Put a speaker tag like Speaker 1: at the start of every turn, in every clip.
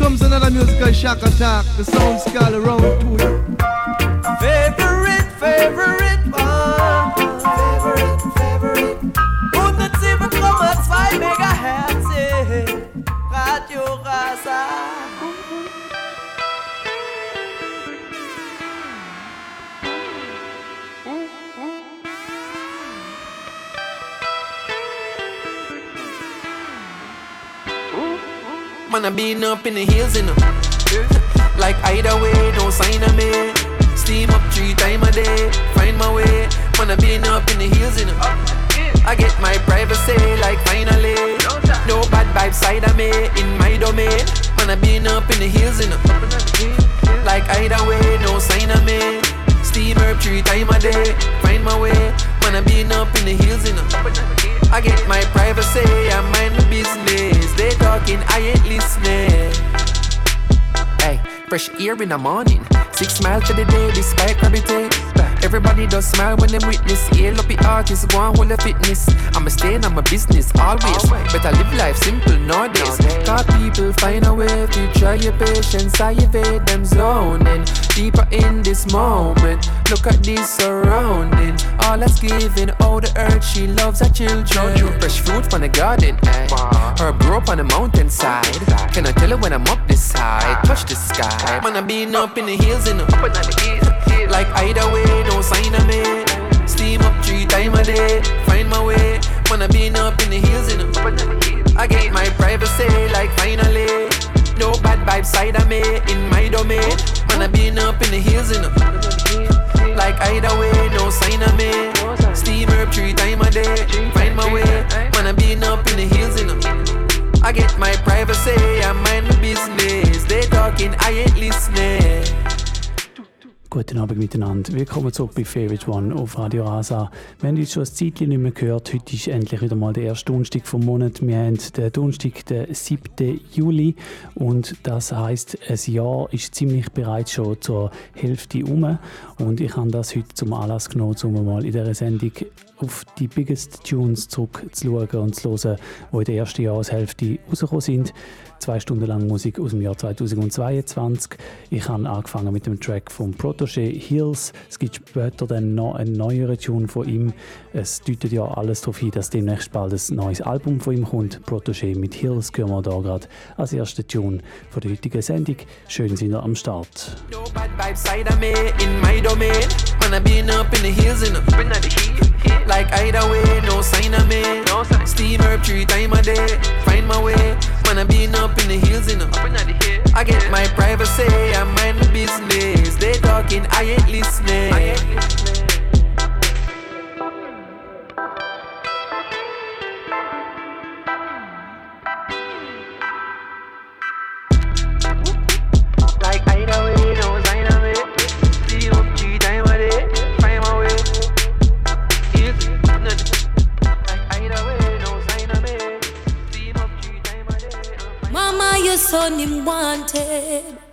Speaker 1: comes another musical shock attack. The sound's called around to you.
Speaker 2: Favorite, favorite
Speaker 3: I been up in the hills, you know. like either way, no sign of me. Steam up three times a day, find my way. I been up in the hills, you know. I get my privacy, like finally. No bad vibes side of me, in my domain. I been up in the hills, you know. Like either way, no sign of me. Steam up three times a day, find my way. I been up in the hills, you know. I get my privacy, I mind my business. Talking, I ain't listening. Hey, fresh air in the morning. Six miles to the day, despite gravity. Everybody does smile when them witness. Hail up the artist, go on hold the fitness. I'ma stay on my business always. But I live life simple nowadays. Cause people find a way to try your patience. I evade them zoning. Deeper in this moment. Look at this surrounding. All that's giving, all the earth she loves her children. Fresh fruit from the garden, eh? Herb grow up on the mountainside. Can I tell her when I'm up this side? Touch the sky. Man, I been up in the hills and up in the Like either way, no sign of me. Steam up three times a day, find my way. Wanna been up in the hills, you know. I get my privacy, like finally. No bad vibes side of me, in my domain. Wanna been up in the hills, you know. Like either way, no sign of me. Steam up three times a day, find my way. Wanna been up in the hills, you know. I get my privacy, I mind my business. They talking, I ain't listening.
Speaker 4: Guten Abend miteinander. Willkommen zurück bei Favorite One auf Radio Rasa. Wir haben jetzt schon ein Zeitchen nicht mehr gehört. Heute ist endlich wieder mal der erste Donnerstag vom Monat. Wir haben den Donnerstag, den 7. Juli. Und das heisst, ein Jahr ist ziemlich bereits schon zur Hälfte um. Und ich habe das heute zum Anlass genommen, um mal in dieser Sendung auf die Biggest Tunes zurückzuschauen und zu hören, die in der ersten Jahreshälfte rausgekommen sind. Zwei Stunden lang Musik aus dem Jahr 2022. Ich habe angefangen mit dem Track von Protégé Hills. Es gibt später dann noch einen neueren Tune von ihm. Es deutet ja alles darauf hin, dass demnächst bald ein neues Album von ihm kommt. Protégé mit Hills hören wir hier gerade als erster Tune von der heutigen Sendung. Schön sind wir am Start. No bad vibes side of me, in my domain. Man, I've been up in the hills, in the Like either way, no sign of me. No sign. Steam herb three times a day. Find my way. Man, I've been up in the hills, you know. I get my privacy, I mind my business. They talking, I ain't listening. I ain't listening.
Speaker 5: Wanted.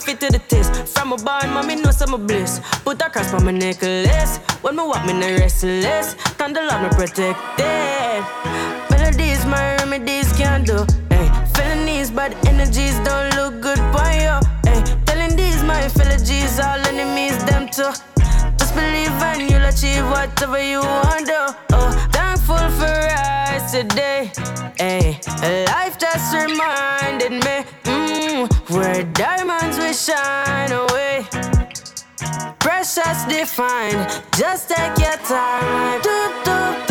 Speaker 5: tough it
Speaker 6: to the test. From a barn, mommy knows I'm a bliss. Put a cross on my necklace. When me walk, me no restless. Turn the love, me protected. Melodies, my remedies can't do. Hey, feeling these bad energies don't look good by you. Telling these my fellogies, all enemies, them too. Just believe and you'll achieve whatever you want to. Oh, thankful for us today. Hey, life just reminded me where diamonds will shine away. Precious defined, just take your time.
Speaker 5: Do, do,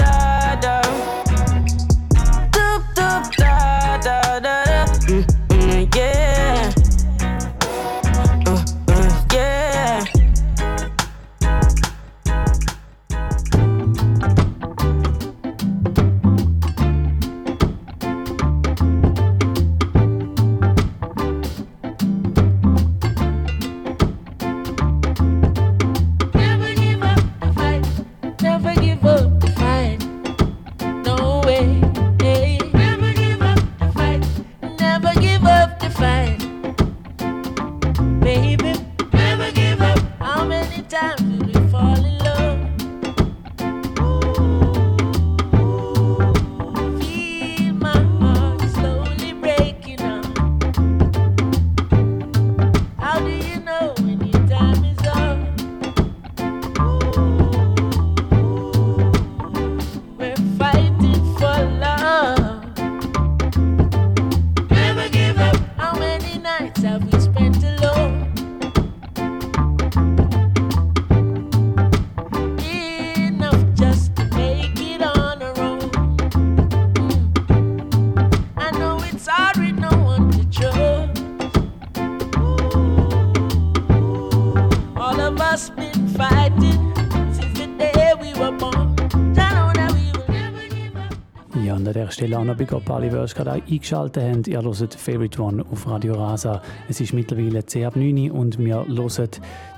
Speaker 5: Stellana Bigopali Wörsch gerade eingeschaltet haben. Ihr hört Favorite One auf Radio Rasa. Es ist mittlerweile 10.09 Uhr und wir hören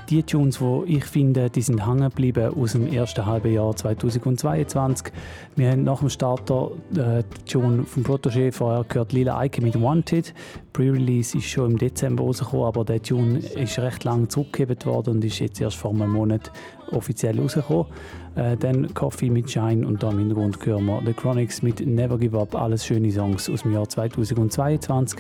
Speaker 5: die Tunes, die ich finde, die sind hängen geblieben aus dem ersten halben Jahr 2022. Wir haben nach dem Starter äh, die Tune vom Protégé vorher gehört, Lila Ike mit Wanted. Pre-Release ist schon im Dezember rausgekommen, aber der Tune ist recht lang zurückgegeben worden und ist jetzt erst vor einem Monat offiziell rausgekommen. Äh, dann Coffee mit Shine und da im Hintergrund hören wir The Chronics mit Never Give Up. Alles schöne Songs aus dem Jahr 2022.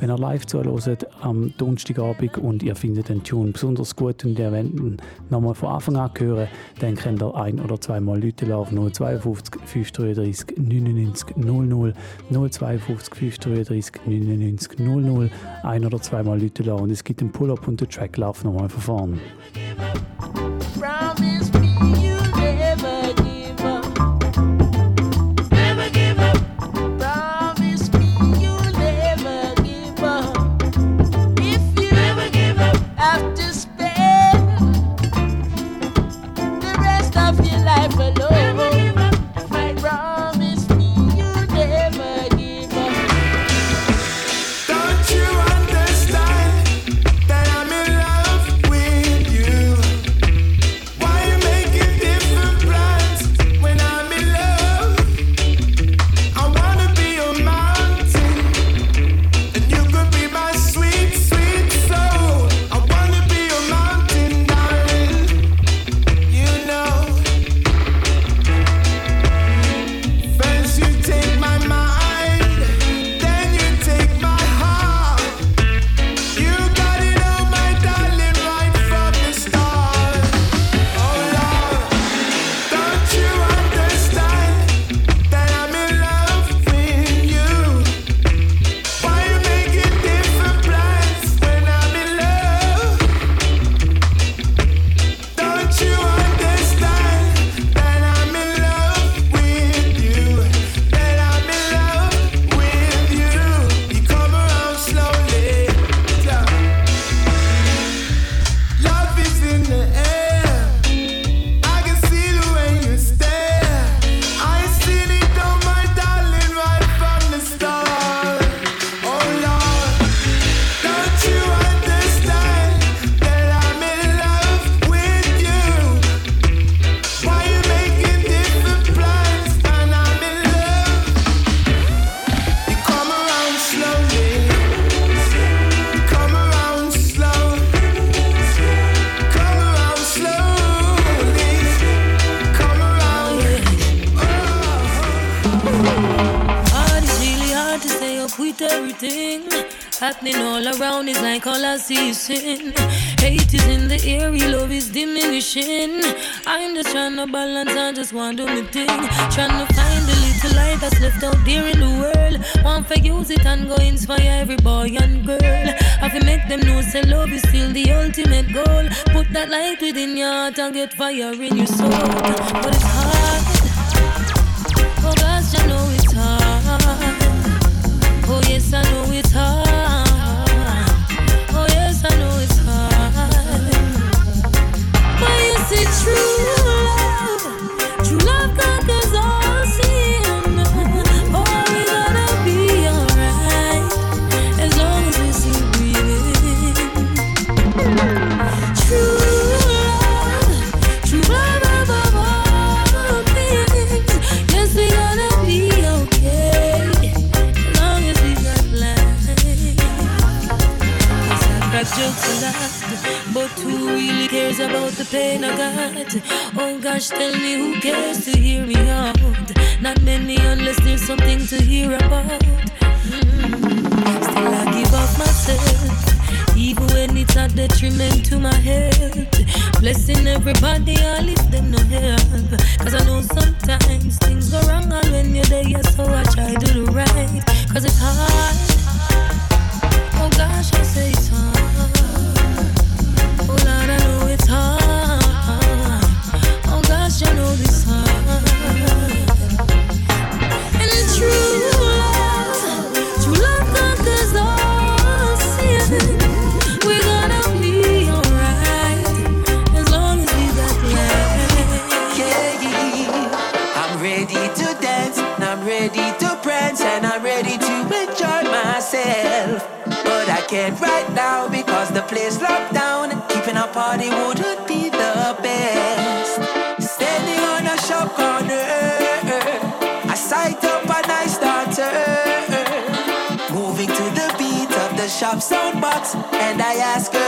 Speaker 5: Wenn ihr live zuhört am Donnerstagabend und ihr findet den Tune besonders gut und ihr wollt ihn nochmal von Anfang an hören, dann könnt ihr ein- oder zweimal Leute auf 052 533 99 00 052 533 99 00 ein- oder zweimal Leute und es gibt einen Pull-Up und den Track laufen nochmal von vorne.
Speaker 7: soundbox and I
Speaker 8: ask her.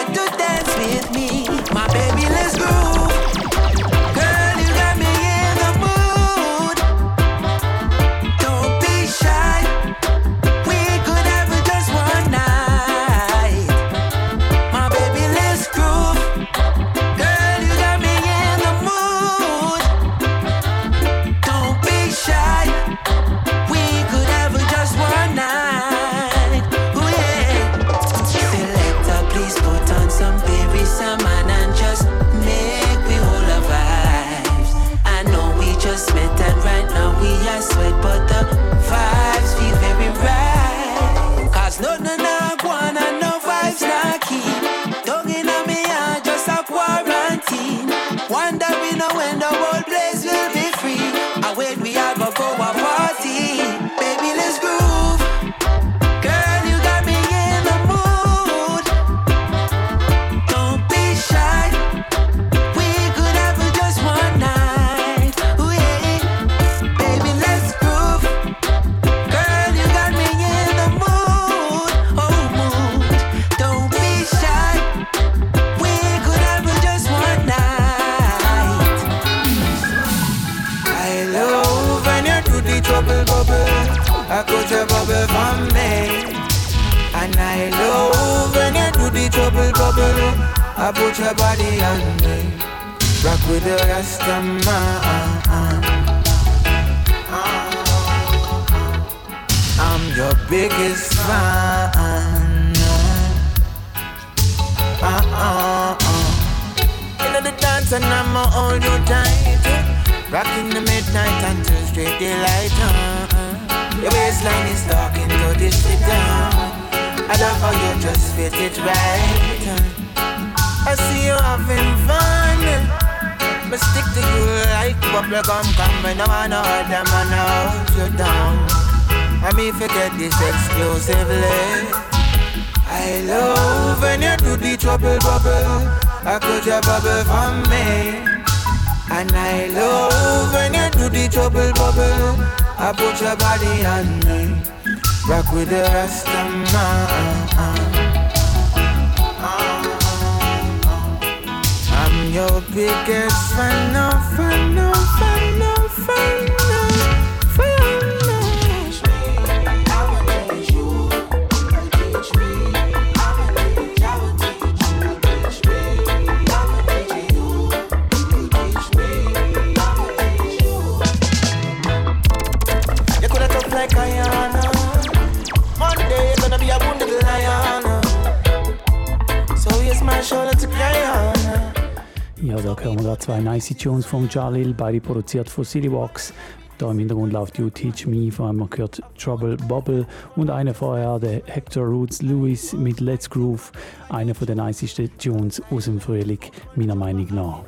Speaker 4: Ja, da hören wir gerade zwei nice Tunes von Jalil, beide produziert von Citybox. Da im Hintergrund läuft You Teach Me, vor allem man hört Trouble Bubble und eine vorher, der Hector Roots Lewis mit Let's Groove, einer von den nicesten Tunes aus dem Frühling, meiner Meinung nach.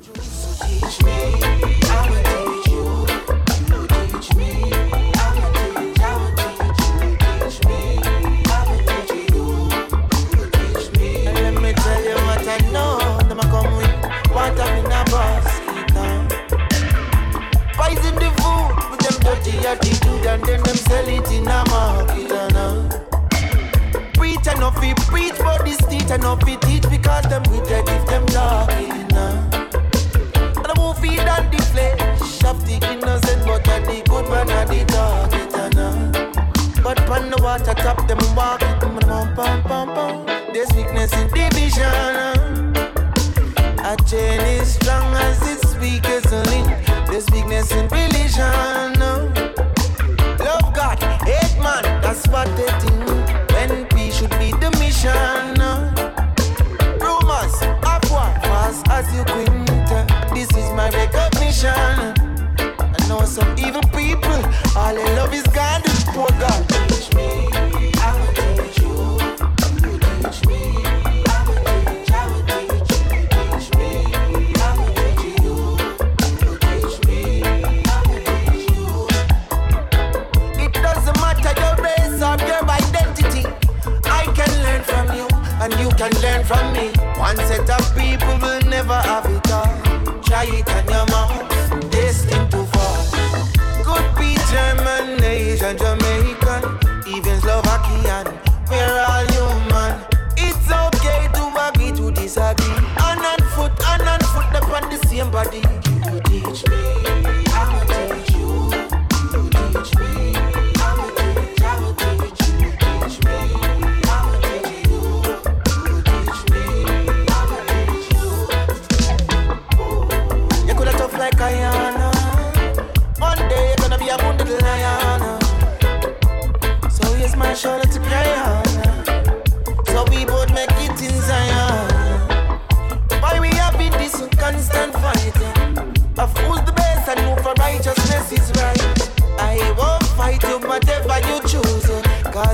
Speaker 9: and then them sell it in a market. And, uh, preach and not fit preach, but this teach and not fit teach because them we they give them talking. Uh. And I won't feed on the flesh of the innocent, but at the good one at the target. And, uh, but pan the water top them walk it, them pom pom pom pom. There's weakness in division. Uh. A chain is strong as its weakest link. There's weakness in religion. Uh love God, hate man, that's what they think. When we should be the mission. Rumors, up one, fast as you quint. This is my recognition I know some evil people. All they love is God, poor God. Teach me. Learn from
Speaker 8: me. One set of people will never have it all. Try it on your mouth, destined to fall. Could be German, Asian, Jamaican, even Slovakian. We're all human. It's okay to agree to disagree. And foot, hand and foot, upon the same body.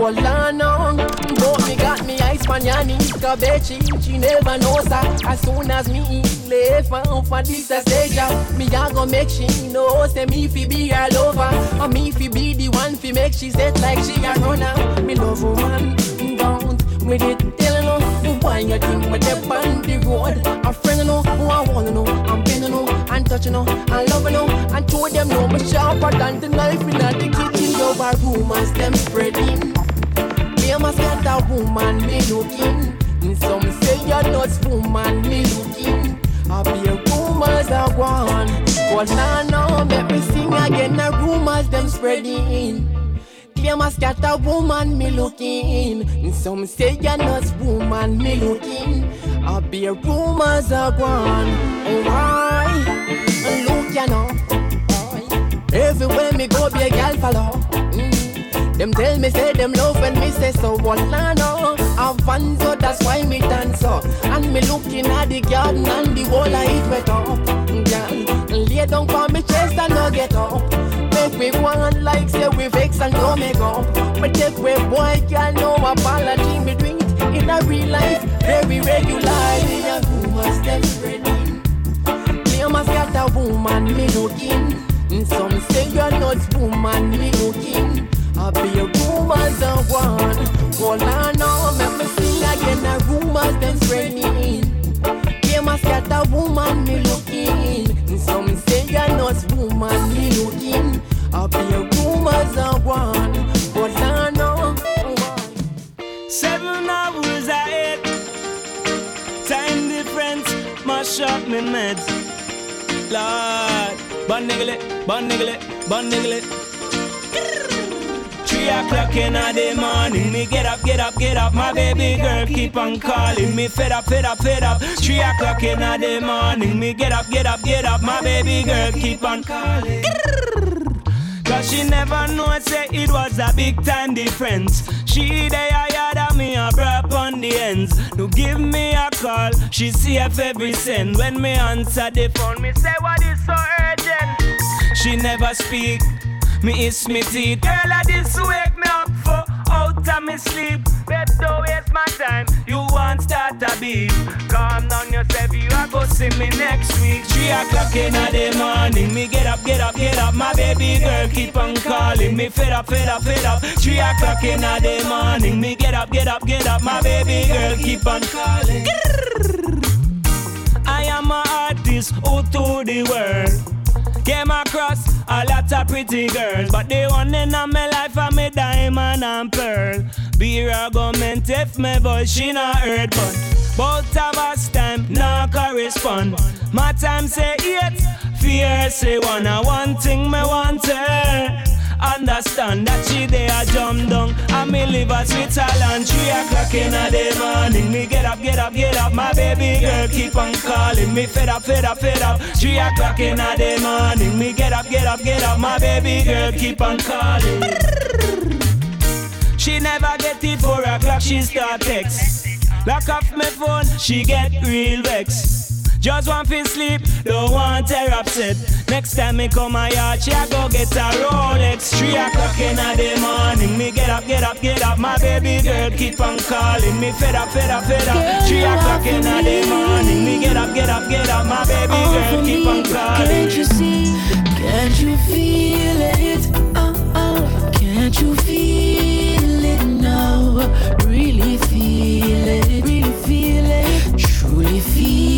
Speaker 8: I
Speaker 10: know. But me got me ice pan yani Kabechi, she never knows that. As soon as me left for, for this a stage Me a go make she know Say me fi be all over. And me fi be the one fi make she set like she a runner. Me love woman, don't with it Tell no, why you think me step on the road A friend know, who I wanna know. I'm bending know, and touching know. And loving know, and show them know Me sharper than the knife in the kitchen. Over rumors them spreading A scatter woman me looking. And Some say you're not woman me looking. I be rumors are gone. But now no, make me sing again The rumors them spreading. Claim a scatter woman me looking. And Some say you're not woman me looking. I be rumors are Oh why Look you know. Everywhere me go be a gal follow. Mm. Them tell me say them love when me say so. But I know I Avanzo that's why me dance so. And me looking at the garden and the wall I it wet up Girl, lay down for me chest and no get up. Make me one like say we vex and no make up. But take way boy can no apology. Me it in a real life Very regularly The rumors them spreading Claim a woman me looking. Some say you're not woman me looking I be a rumors of one All I know make me sing again The rumors them spreading Claim a scatter woman me looking Some say you're not woman me looking I be a rumors of one All I know
Speaker 11: Seven hours ahead. Time difference, mash up me meds. Lord, bun niggle it, bun niggle it, bun niggle it. Three o'clock in the morning, me get up, get up, get up. My baby girl keep on calling me, fed up, fed up, fed up. Three o'clock in the morning, me get up, get up, get up. My baby girl keep on calling. Cause she never know say it was a big time difference. She they higher than me a brap on the ends. To give me a call, she see if every cent. When me answer the phone, me say what is so urgent. She never speak, me is me teeth. Girl, I this wake me up for out of me sleep. Don't waste my time. You want start a beef. Calm down yourself, you are go see me next week. Three o'clock in the morning, me get up, get up, get up. My baby girl keep on calling me, fed up, fed up, fed up. Three o'clock in the morning, me get up, get up, get up. My baby girl keep on calling. I am an artist who to the world. Came across a lot of pretty girls, but the one in my life are me diamond and pearl. Be argument if my voice she not heard, but both of us time not correspond. My time say eight, fear say one. And one thing me want her. Understand that she there a jump down. And me live a Switzerland Three o'clock in the morning. Me get up, get up, get up My baby girl keep on calling. Me fed up, fed up, fed up Three o'clock in the morning. Me get up, get up, get up My baby girl keep on calling. She never get it four o'clock She start text. Lock off my phone She get real vex Just want to sleep, don't want her upset. Next time me come my yard, she a go get a Rolex. Three o'clock in the morning, me get up, get up, get up. My baby girl keep on calling me, fed up, fed up, fed up. Three o'clock in the morning, me get up, get up, get up. My baby girl keep on calling.
Speaker 12: Can't you see? Can't you feel it? Oh, oh. Can't you feel it now? Really feel it, really feel it. Truly feel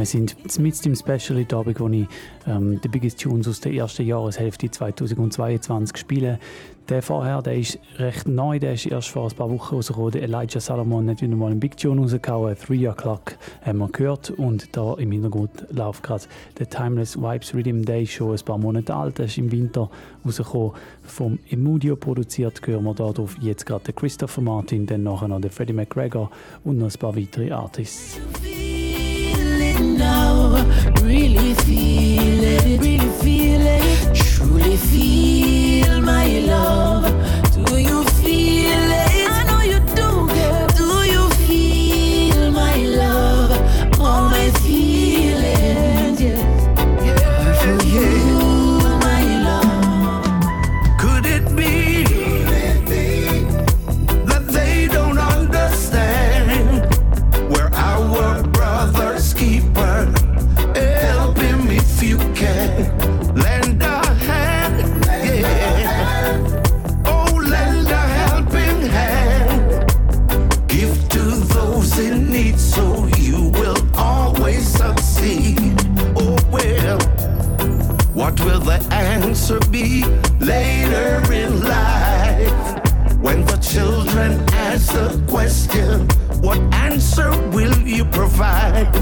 Speaker 4: wir sind mit im Special heute Abend, wo ich ähm, die Biggest Tunes aus der ersten Jahreshälfte 2022 spiele. Der vorher, der ist recht neu, der ist erst vor ein paar Wochen rausgekommen. Der Elijah Salomon hat wieder mal einen Big Tune rausgehauen, 3 O'Clock haben wir gehört und da im Hintergrund läuft gerade der Timeless Vibes Rhythm Day schon ein paar Monate alt, der ist im Winter rausgekommen, vom Emudio produziert, hören wir darauf jetzt gerade den Christopher Martin, dann nachher noch den Freddie McGregor und noch ein paar weitere Artists.
Speaker 12: Really feel it, really feel it. Truly feel my love. Do you feel it?
Speaker 13: What will the answer be later in life? When the children ask the question, what answer will you provide?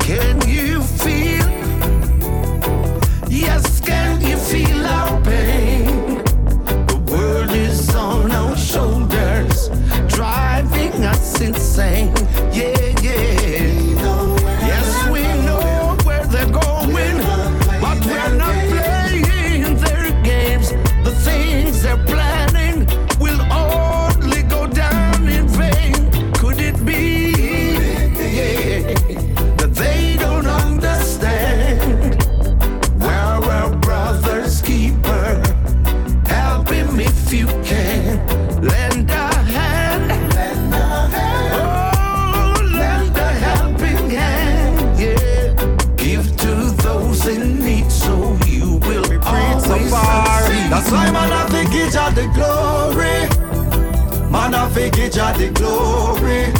Speaker 13: Can you feel? Yes, can you feel our pain? The world is on our shoulders, driving us insane. Give
Speaker 14: Jah the glory. Man I think give Jah the glory.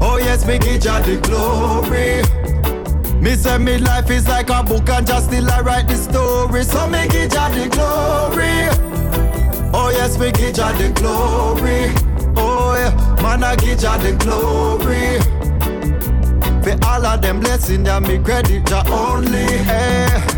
Speaker 14: Oh yes, me give Jah the glory. Me say me life is like a book and just still I write the story. So me give Jah the glory. Oh yes, me give Jah the glory. Oh yeah, man I give Jah the glory. For all of them blessing, that me credit Jah only. Eh.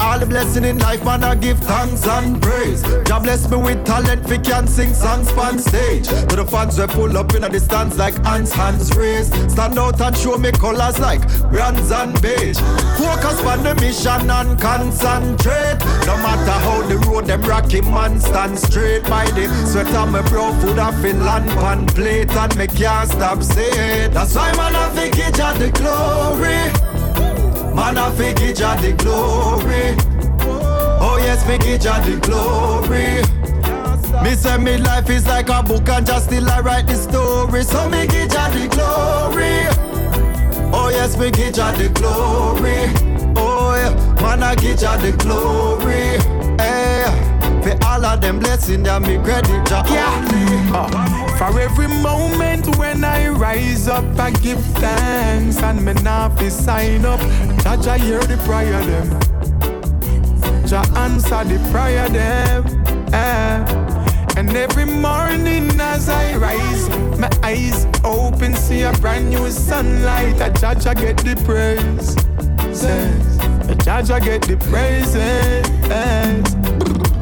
Speaker 14: All the blessing in life, man, I give thanks and praise. Jah bless me with talent, we can sing songs on stage. To the fans we pull up in the stands like hands, hands raised. Stand out and show me colors like bronze and beige. Focus on the mission and concentrate. No matter how the road them rocky, man, stand straight by the sweat on my brow, food I feel land pan plate and me can't stop saying. That's why man, I think it the glory. Man, I think give Jah the glory. Oh yes, me give Jah the glory. Me say me life is like a book and just still I write the story. So me give Jah the glory. Oh yes, me give Jah the glory. Oh yeah, man I give Jah the glory. Eh, for all of them blessings that me credit Jah only.
Speaker 13: Uh, for every moment when I rise up, I give thanks and me not fi sign up. Jah Jah hear the prayer them. Jah answer the prayer them. Eh. And every morning as I rise, my eyes open, see a brand new sunlight. I Jah Jah get the praise. The judge get the praises.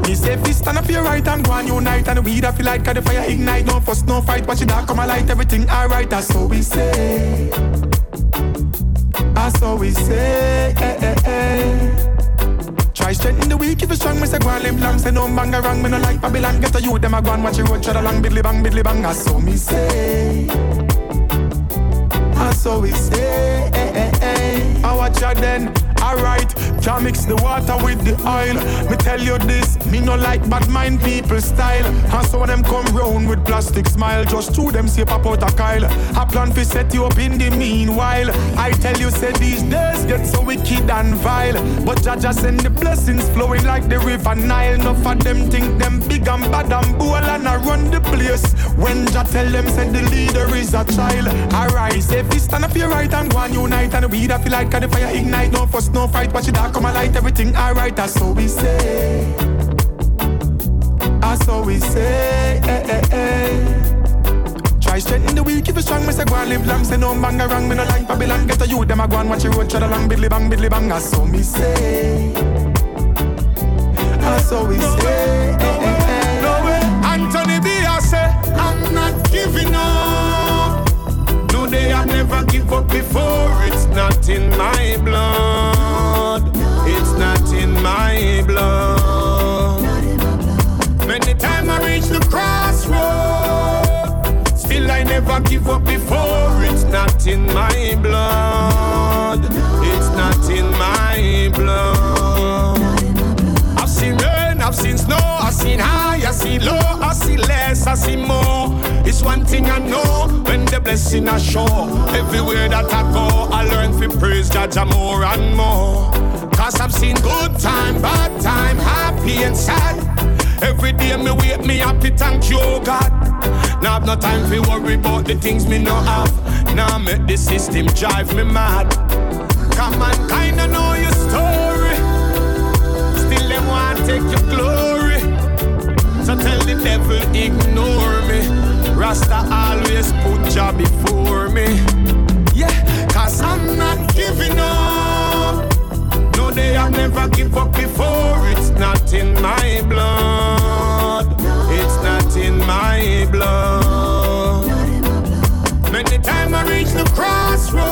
Speaker 13: He say you stand up your right and go and unite And the weed feel like the fire ignite. No fuss, no fight, watch it dark come a light Everything alright, that's what we say. That's what we say eh, eh, eh. Try strengthen the weak if you strong, me say go and long. Say no bang wrong, me no like Babylon. Get a youth, them a go and watch the road Tread along, bidly bang, bidly bang. That's what me say. That's what we say eh, eh, eh. I watch ya then Alright, can't mix the water with the oil. Me tell you this, me no like bad mind people style. And some of them come round with plastic smile. Just two them say pop out a Kyle. I plan to set you up in the meanwhile. I tell you, say these days get so wicked and vile. But just send the blessings flowing like the river Nile. Enough of them think them big and bad and bold and I run the place. When Jah tell them, say the leader is a child. Arise, if you stand up your right and go and unite. And we that feel like the fire ignite. No fuss, no fight, watch it all come a light, everything alright, that's what we say. That's what we say. Eh, eh, eh. Try strengthen the weak if you strong, me say go and live long, say no bang wrong, me no like Babylon, get a youth, them a go and watch the road, tread along, bidly bang, bidly bang, that's what me say. That's what we say. Eh, eh, eh.
Speaker 15: No way, Anthony B, I say, I'm not giving up. No day I never give up before, it's not in my blood. My blood. Many times I reach the crossroad, still I never give up before. It's not in my blood. It's not in my blood. I've seen rain, I've seen snow, I've seen high, I've seen low, I've seen less, I've seen more. It's one thing I know when the blessing I show. Everywhere that I go, I learn to praise God more and more. Cause I've seen good time, bad time, happy and sad. Every day me wake me happy, thank you, oh God. Now I've no time to worry about the things me no have. Now make the system drive me mad. Come on, kinda know your story. Still them want take your glory. So tell the devil ignore me. Rasta always put Jah before me. Yeah, cause I'm not giving up. No day I've never give up before. It's not in my blood. It's not in my blood. Many times I reach the crossroad.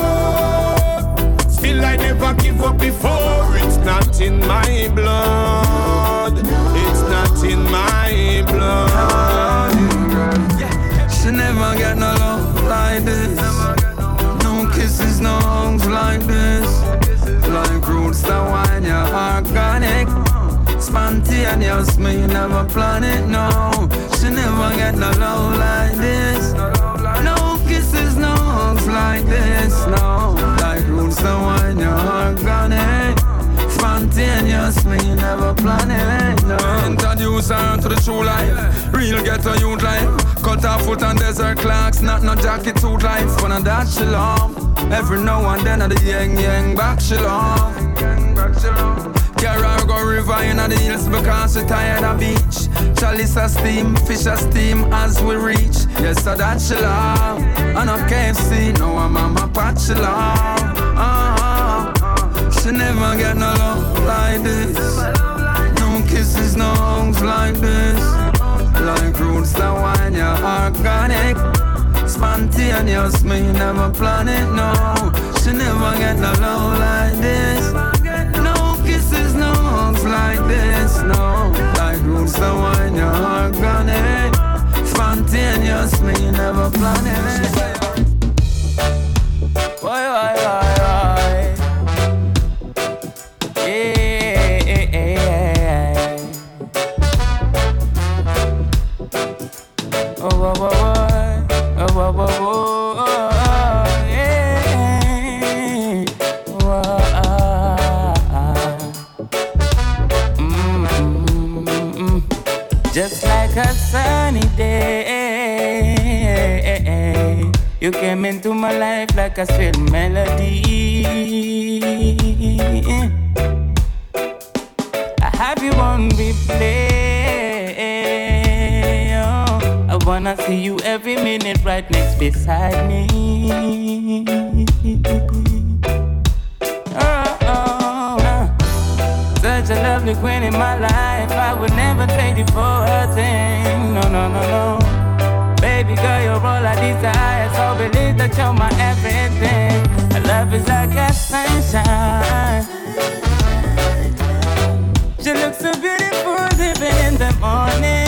Speaker 15: Still I never give up before. It's not in my blood. It's not in my blood.
Speaker 16: She never get no love like this. No kisses, no hugs like this. Like roots that wine, you're organic. Spontaneous, me never plan it, no. She never get no love like this. No kisses, no hugs like this, no. Like roots that wine, you're organic. Spontaneous, me never plan it, eh, no. Introduce her to the true life. Real ghetto youth life. Cut her foot and desert clocks, not no jacket suit life. But now that she love. Every now and then at the yang yang back she love. Carry go river in the hills because she tired of beach. Chalice a steam, fish a steam as we reach. Yes, so that she love. And a KFC, no I'm pot she love. She never get no love like this. No kisses, no hugs like this. Like roots that wine, you're organic. Spontaneous, me never plan it, no. She never get no love like this. No kisses, no hugs like this, no. Like roots that wine, you're organic. Spontaneous, me never plan it.
Speaker 2: Why, why, why, why? You came into my life like a sweet melody. I have you on replay. Oh, I wanna see you every minute right next beside me. Oh. Such a lovely queen in my life. I would never trade you for a thing. No, no, no, no baby girl, you're all I desire. So believe that you're my everything. Our love is like a sunshine. She looks so beautiful, even in the morning.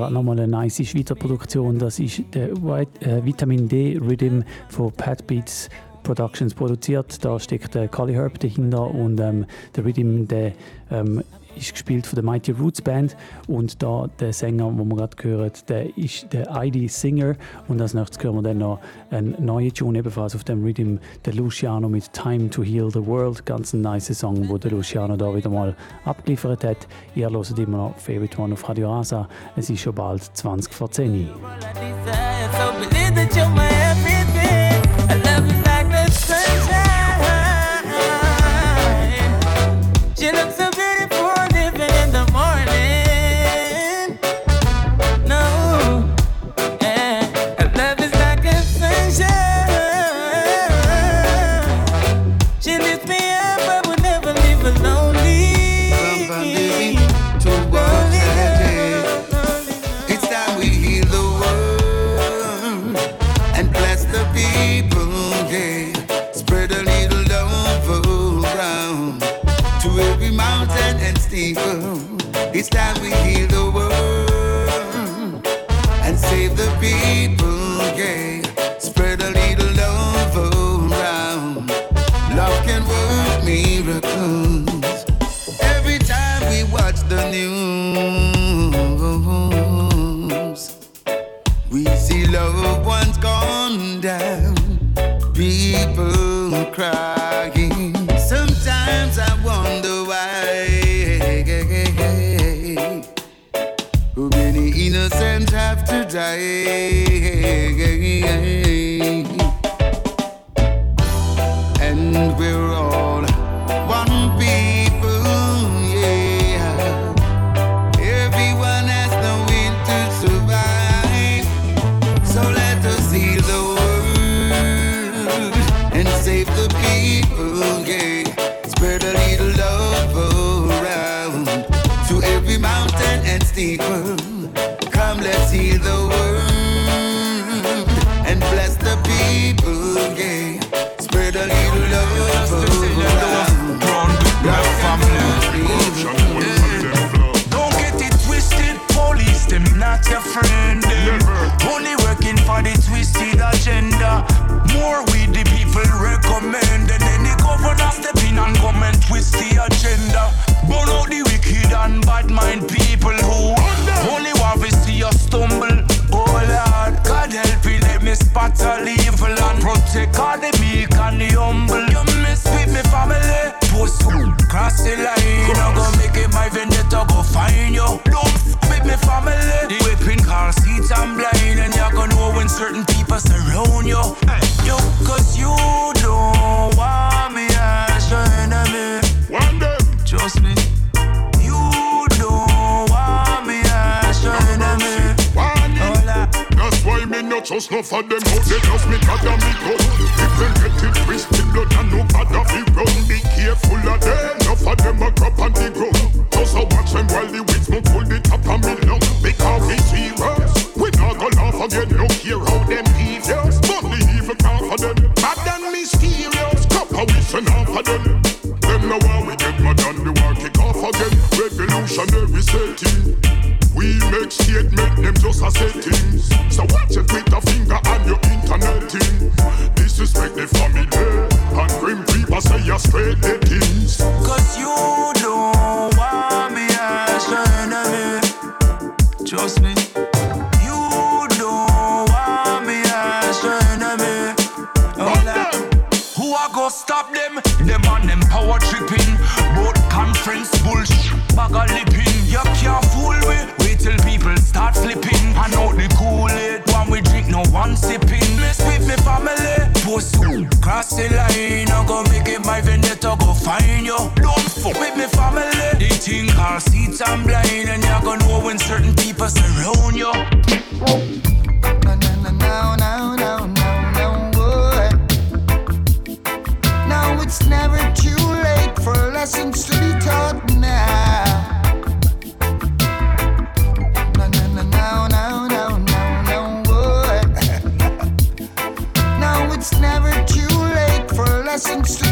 Speaker 4: gerade nochmal eine nice Schweizer Produktion. Das ist der White, äh, Vitamin D Rhythm von Pat Beats Productions produziert. Da steckt der Cali Herb dahinter und ähm, der Rhythm, der ähm, ist gespielt von der Mighty Roots Band und da der Sänger, den wir gerade hören, der ist der ID Singer und als nächstes hören wir dann noch einen neuen Tune ebenfalls auf dem Rhythm, der Luciano mit Time to Heal the World, ganz ein nice Song, wo der Luciano da wieder mal abgeliefert hat. Ihr hört immer noch Favorite One auf Radio Asa. Es ist schon bald 20 vor 10 Uhr.
Speaker 2: Stephen.
Speaker 17: It's time we heal.
Speaker 18: For
Speaker 19: lessons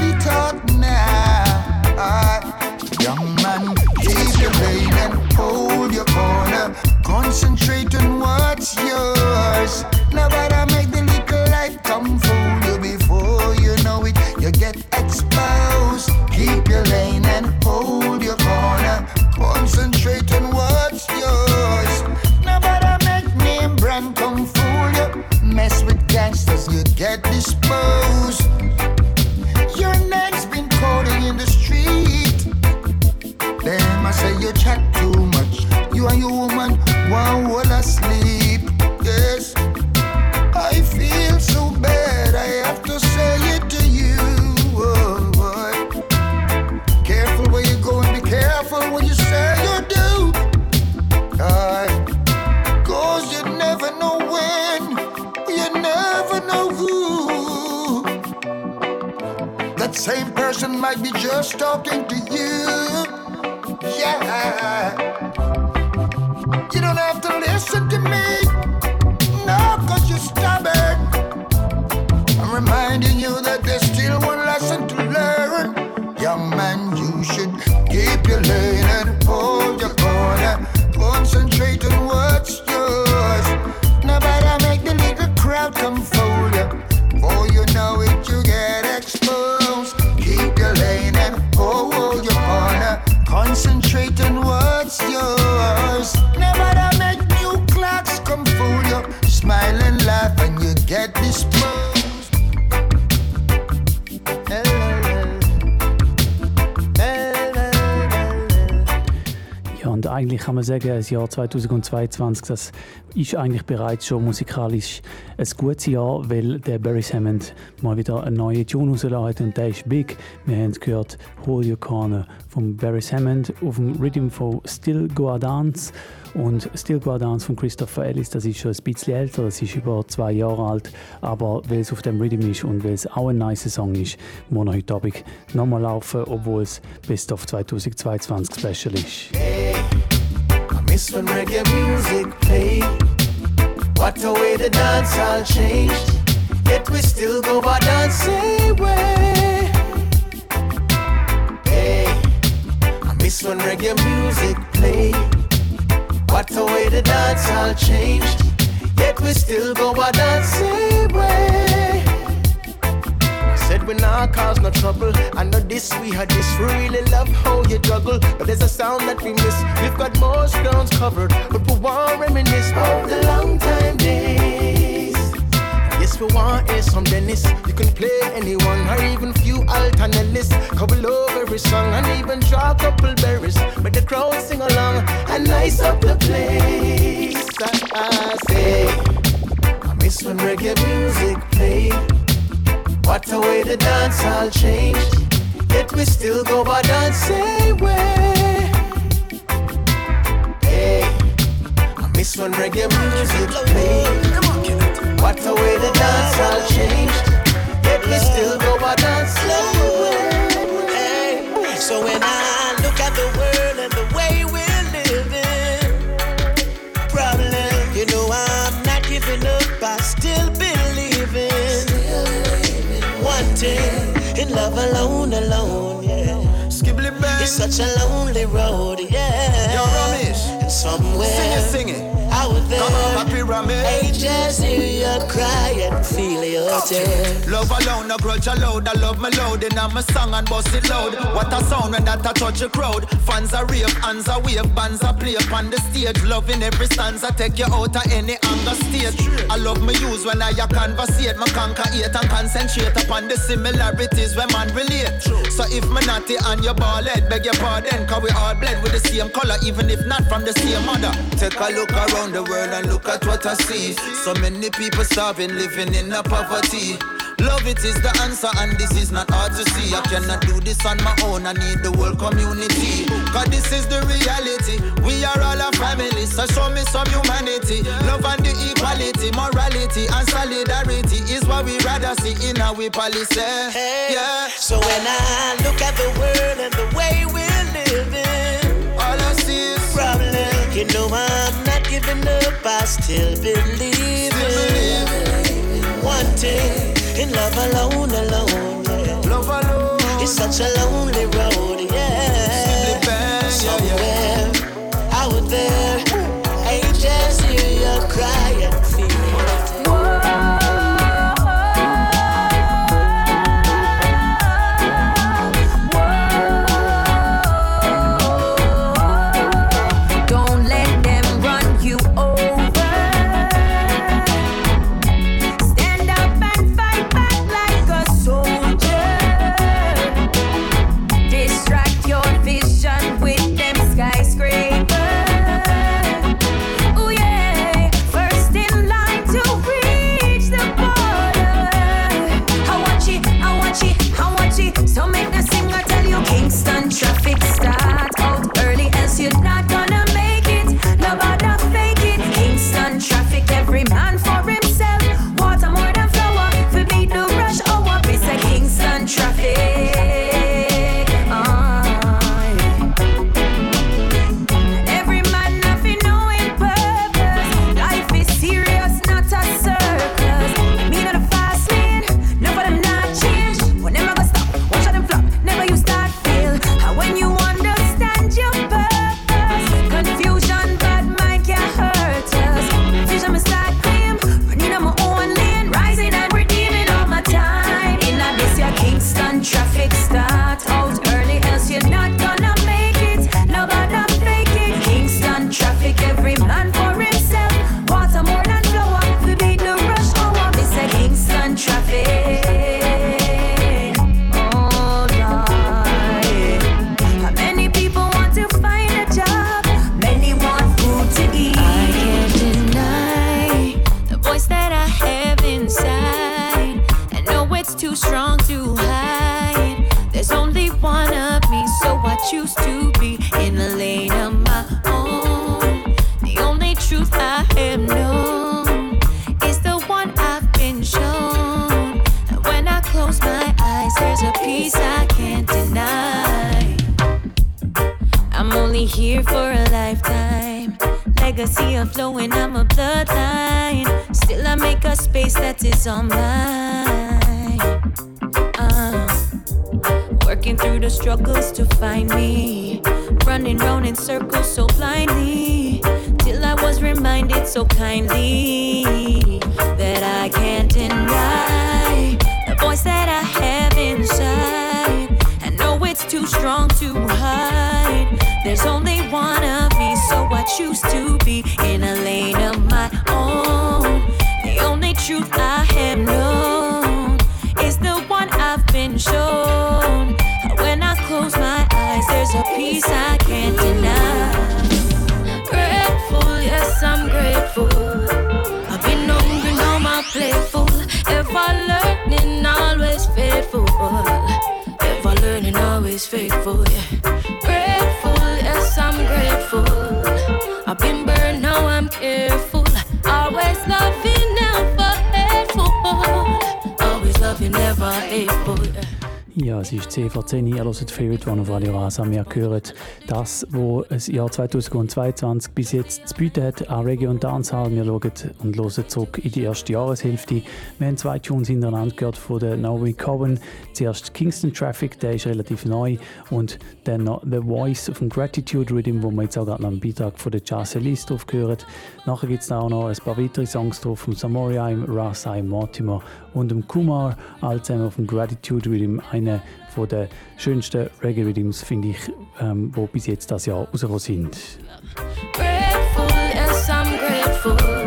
Speaker 4: sagen, das Jahr 2022, das ist eigentlich bereits schon musikalisch ein gutes Jahr, weil der Barry Hammond mal wieder einen neuen Tune rauslässt und der ist big. Wir haben gehört Hold Your Corner von Barry Hammond auf dem Rhythm von Still Go A Dance und Still Go A Dance von Christopher Ellis, das ist schon ein bisschen älter, das ist über zwei Jahre alt, aber weil es auf dem Rhythm ist und weil es auch ein nice Song ist, muss er heute Abend nochmal laufen, obwohl es Best of 2022 Special ist.
Speaker 3: Miss when reggae music played. What a way the dance all changed. Yet we still go by dancing way. Hey, I miss when reggae music played. What a way the dance all changed. Yet we still go by dancing way. Said we not cause no trouble. I know this, we had this. We really love how you juggle. But there's a sound that we miss. We've got most grounds covered. But we want reminisce of the long time days. Yes, we want hear some Dennis. You can play anyone or even few alternatives. Couple over every song and even draw a couple berries. But the crowd sing along and nice up the place. I, I say, I miss when reggae music played. What a way the dance all changed. Yet we still go by dancing way. Hey, I miss when reggae music played. What a way the dance all changed. Yet we still go by dancing way.
Speaker 20: Alone, alone, yeah.
Speaker 3: Skibbly bang.
Speaker 20: It's such a lonely road, yeah.
Speaker 3: Yo, Ramesh.
Speaker 20: And somewhere
Speaker 3: Sing it, sing it.
Speaker 20: out there,
Speaker 3: Come on, Ramesh.
Speaker 20: I just hear you cry and feel your oh. tears.
Speaker 21: Love alone, no grudge allowed. I love my load and I'm a song and bust it loud. What a sound when that a touch a crowd. Fans are rave, hands are wave, bands are play upon the stage. Loving every stanza, take you out of any anger state. I love my use when I conversate. My conquer hate and concentrate upon the similarities when man relate. So if me naughty and your ball head, beg your pardon, cause we all bled with the same color, even if not from the same mother. Take a look around the world and look at what I see. So many people starving, living in a poverty.
Speaker 20: Love it is the answer, and this is not hard to see. I cannot do this on my own, I need the whole community. Cause this is the reality. We are all a family, so show me some humanity. Love and the equality, morality, and solidarity is what we rather see in our policy.
Speaker 22: Hey,
Speaker 20: Yeah.
Speaker 22: So when I look at the world and the way we're living,
Speaker 20: all I see is
Speaker 22: problem. You know I'm giving up. I still believe in one thing in love alone, alone. Yeah.
Speaker 20: Love alone.
Speaker 22: It's such a lonely road. Yeah. Somewhere out there,
Speaker 23: I'm only here for a lifetime. Legacy of flowing, I'm a bloodline. Still, I make a space that is all mine. Uh, working through the struggles to find me. Running round in circles so blindly. Till I was reminded so kindly that I can't deny the voice that I have inside. I know it's too strong to hide. There's only one of me, so I choose to be in a lane of my own. The only truth I have known is the one I've been shown. When I close my eyes, there's a peace I can't deny. Grateful, yes, I'm grateful. I've been hungry, now my plate full. Ever learning, always faithful. Ever learning, always faithful. Yeah.
Speaker 4: Ja, es ist 10 vor 10 Uhr, ihr hört Favorite One auf Radio Rasa. Wir hören das, was das Jahr 2022 bis jetzt zu bieten hat an Reggae und Dancehall. Wir schauen und hören zurück in die erste Jahreshälfte. Wir haben zwei Tunes hintereinander gehört von der Naomi Cohen. Zuerst Kingston Traffic, der ist relativ neu. Und dann noch The Voice von Gratitude Rhythm, wo wir jetzt auch gerade noch einen Beitrag von der Jazz Elise drauf gehört. Nachher gibt es auch noch ein paar weitere Songs drauf von Samoriaim, Rasai Mortimer und dem Kumar. All zusammen vom Gratitude Rhythm. Einer der schönsten Reggae Rhythms, finde ich, ähm, wo bis jetzt das Jahr rausgekommen sind.
Speaker 23: Grateful, yes, I'm grateful.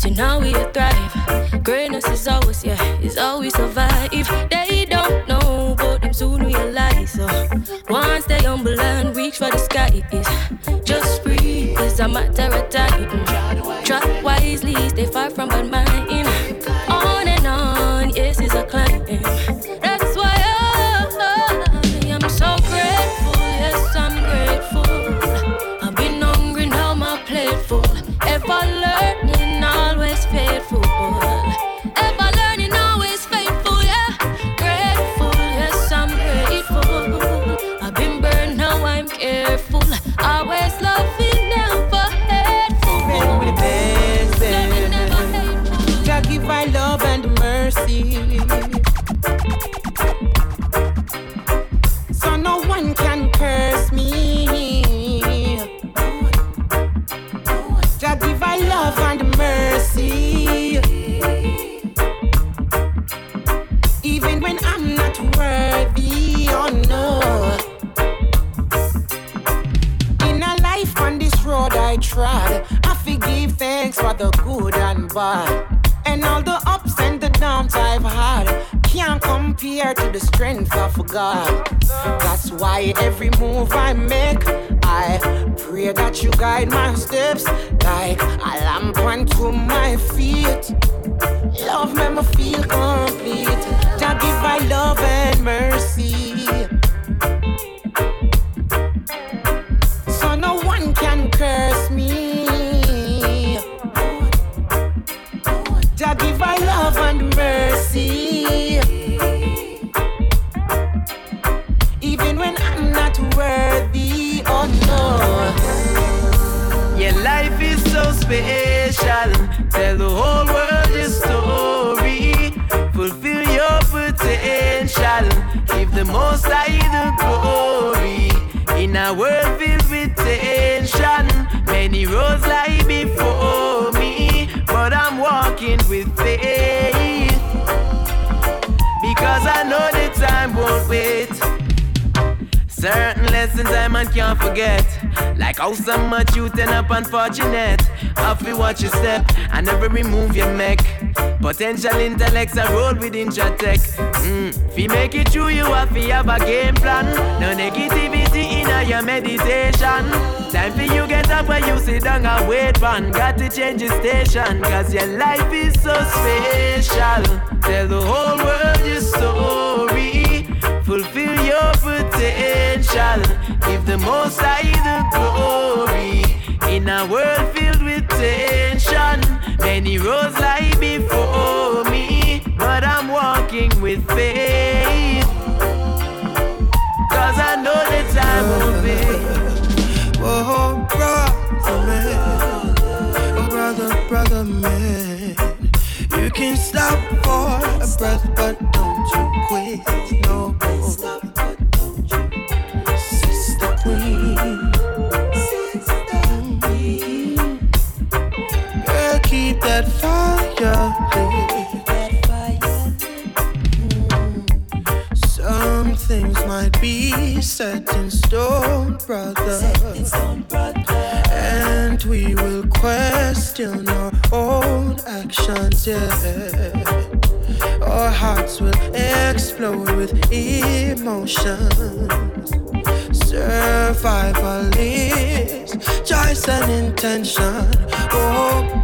Speaker 23: So now we thrive. Greatness is always, yeah, is always survive. They don't know, but them soon realize. Uh, so, one stay humble and reach
Speaker 5: for the sky is. Just breathe, it's a matter of time. Drop wisely, stay far from bad mind. And.
Speaker 24: All the ups and the downs I've had can't compare to the strength of God. That's why every move I make, I pray that you guide my steps like a lamp unto my feet. Love make me feel complete. Jah give I love and mercy.
Speaker 3: Special. Tell the whole world your story. Fulfill your potential. Give the most high the glory. In a world filled with tension, many roads lie before me, but I'm walking with faith because I know the time won't wait. Certain lessons I man can't forget. Like how some much youth end up unfortunate. To watch your step and never remove your neck. Potential intellects are roll with intratech. Mm. If you make it true, you have to have a game plan. No negativity in your meditation. Time for you get up when you sit down and wait man. Got to change your station. Cause your life is so special. Tell the whole world your story. Fulfill your potential. Give the most high the glory. In a world filled many roads lie before me, but I'm walking with faith. Cause I know the time will be.
Speaker 25: Oh, brother man, oh, brother, brother man, you can stop for a breath, but don't you quit. Yeah. Our hearts will explode with emotions. Survival is choice and intention. Oh,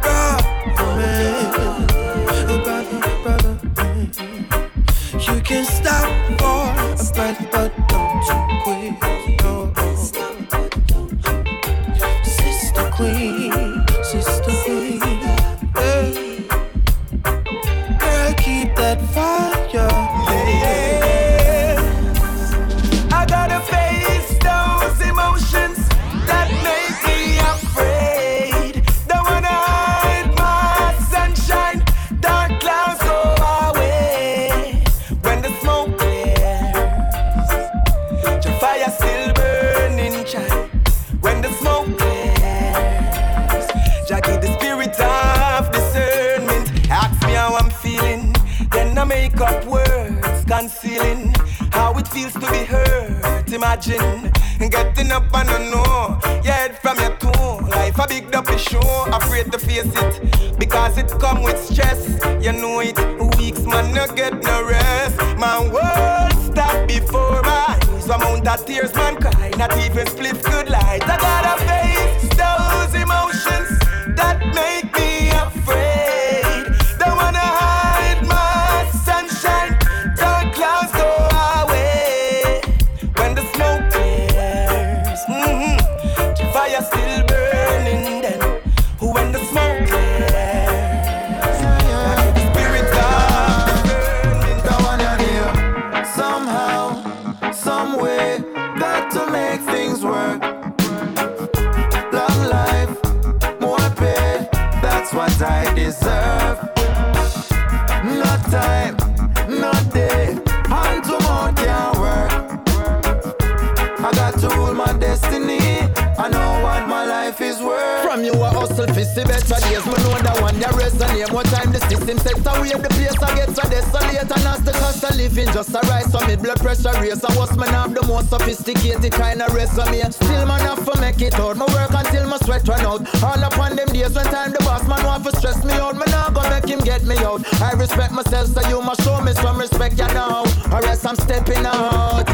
Speaker 14: see better days. Me know that one ya resonate. More time the system set away The place I get so desolate. And as the cost of living just a rise So me blood pressure raise. And what's man have the most sophisticated kind of resume. Still man have to make it out. Me work until my sweat run out. All upon them days when time the boss man want to stress me out. Me not gonna make him get me out. I respect myself so you must show me some respect you know. Or else I'm stepping out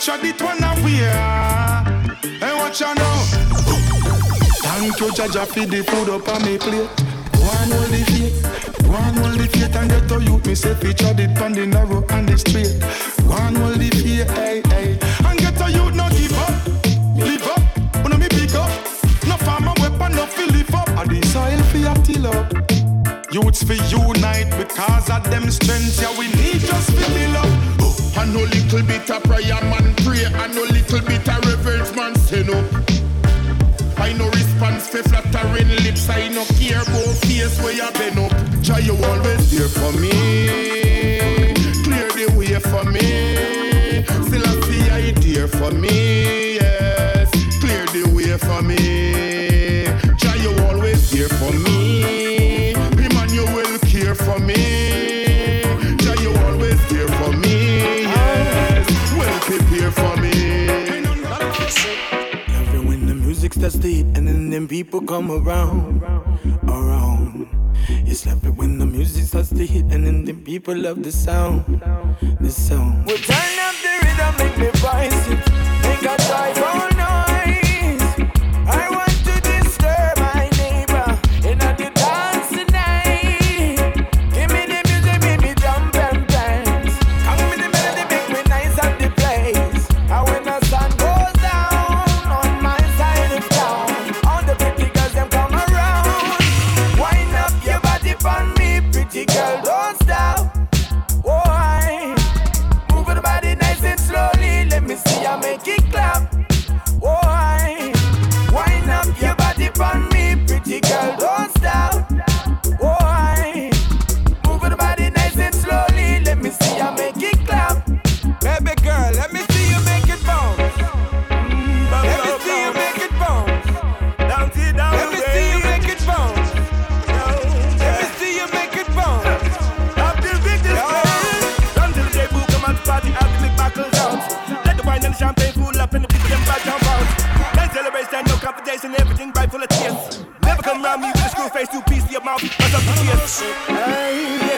Speaker 26: I
Speaker 13: chat it one away. Hey, watch out now. Thank you, Jaja, for the food up on me plate. One hold the faith, one hold the faith and get to youth. Me say feature it on the narrow and the straight. One hold the faith, hey, hey. And get to youth, no give up, live up. When me pick up, no farmer weapon, no fill up. And the soil for your till. Youths for unite because of them strengths. Yeah, we need just build up. Know little bit of prayer man pray. I know little bit of reverence man say no. I know response for flattering lips. I no care about face where you been up. Jah, you always there for me. Clear the way for me. Still I see I there for me.
Speaker 27: Starts and then them people come around, around. It's love it when the music starts to hit and then them people love the sound, the sound. Well, turn up the rhythm, make me rise it, make a drive face, two piece of your mouth, what's up? Hey,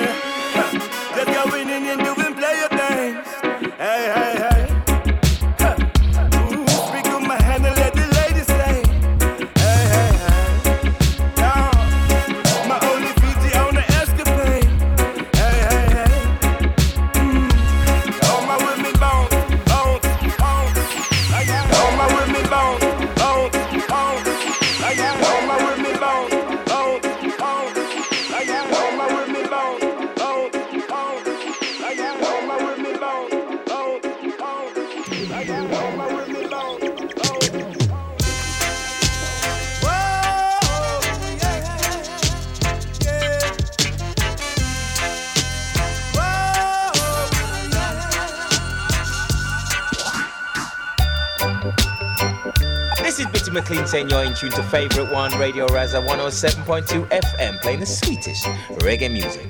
Speaker 28: saying tune to Favorite One, Radio Rasa 107.2 FM, playing the sweetest reggae music.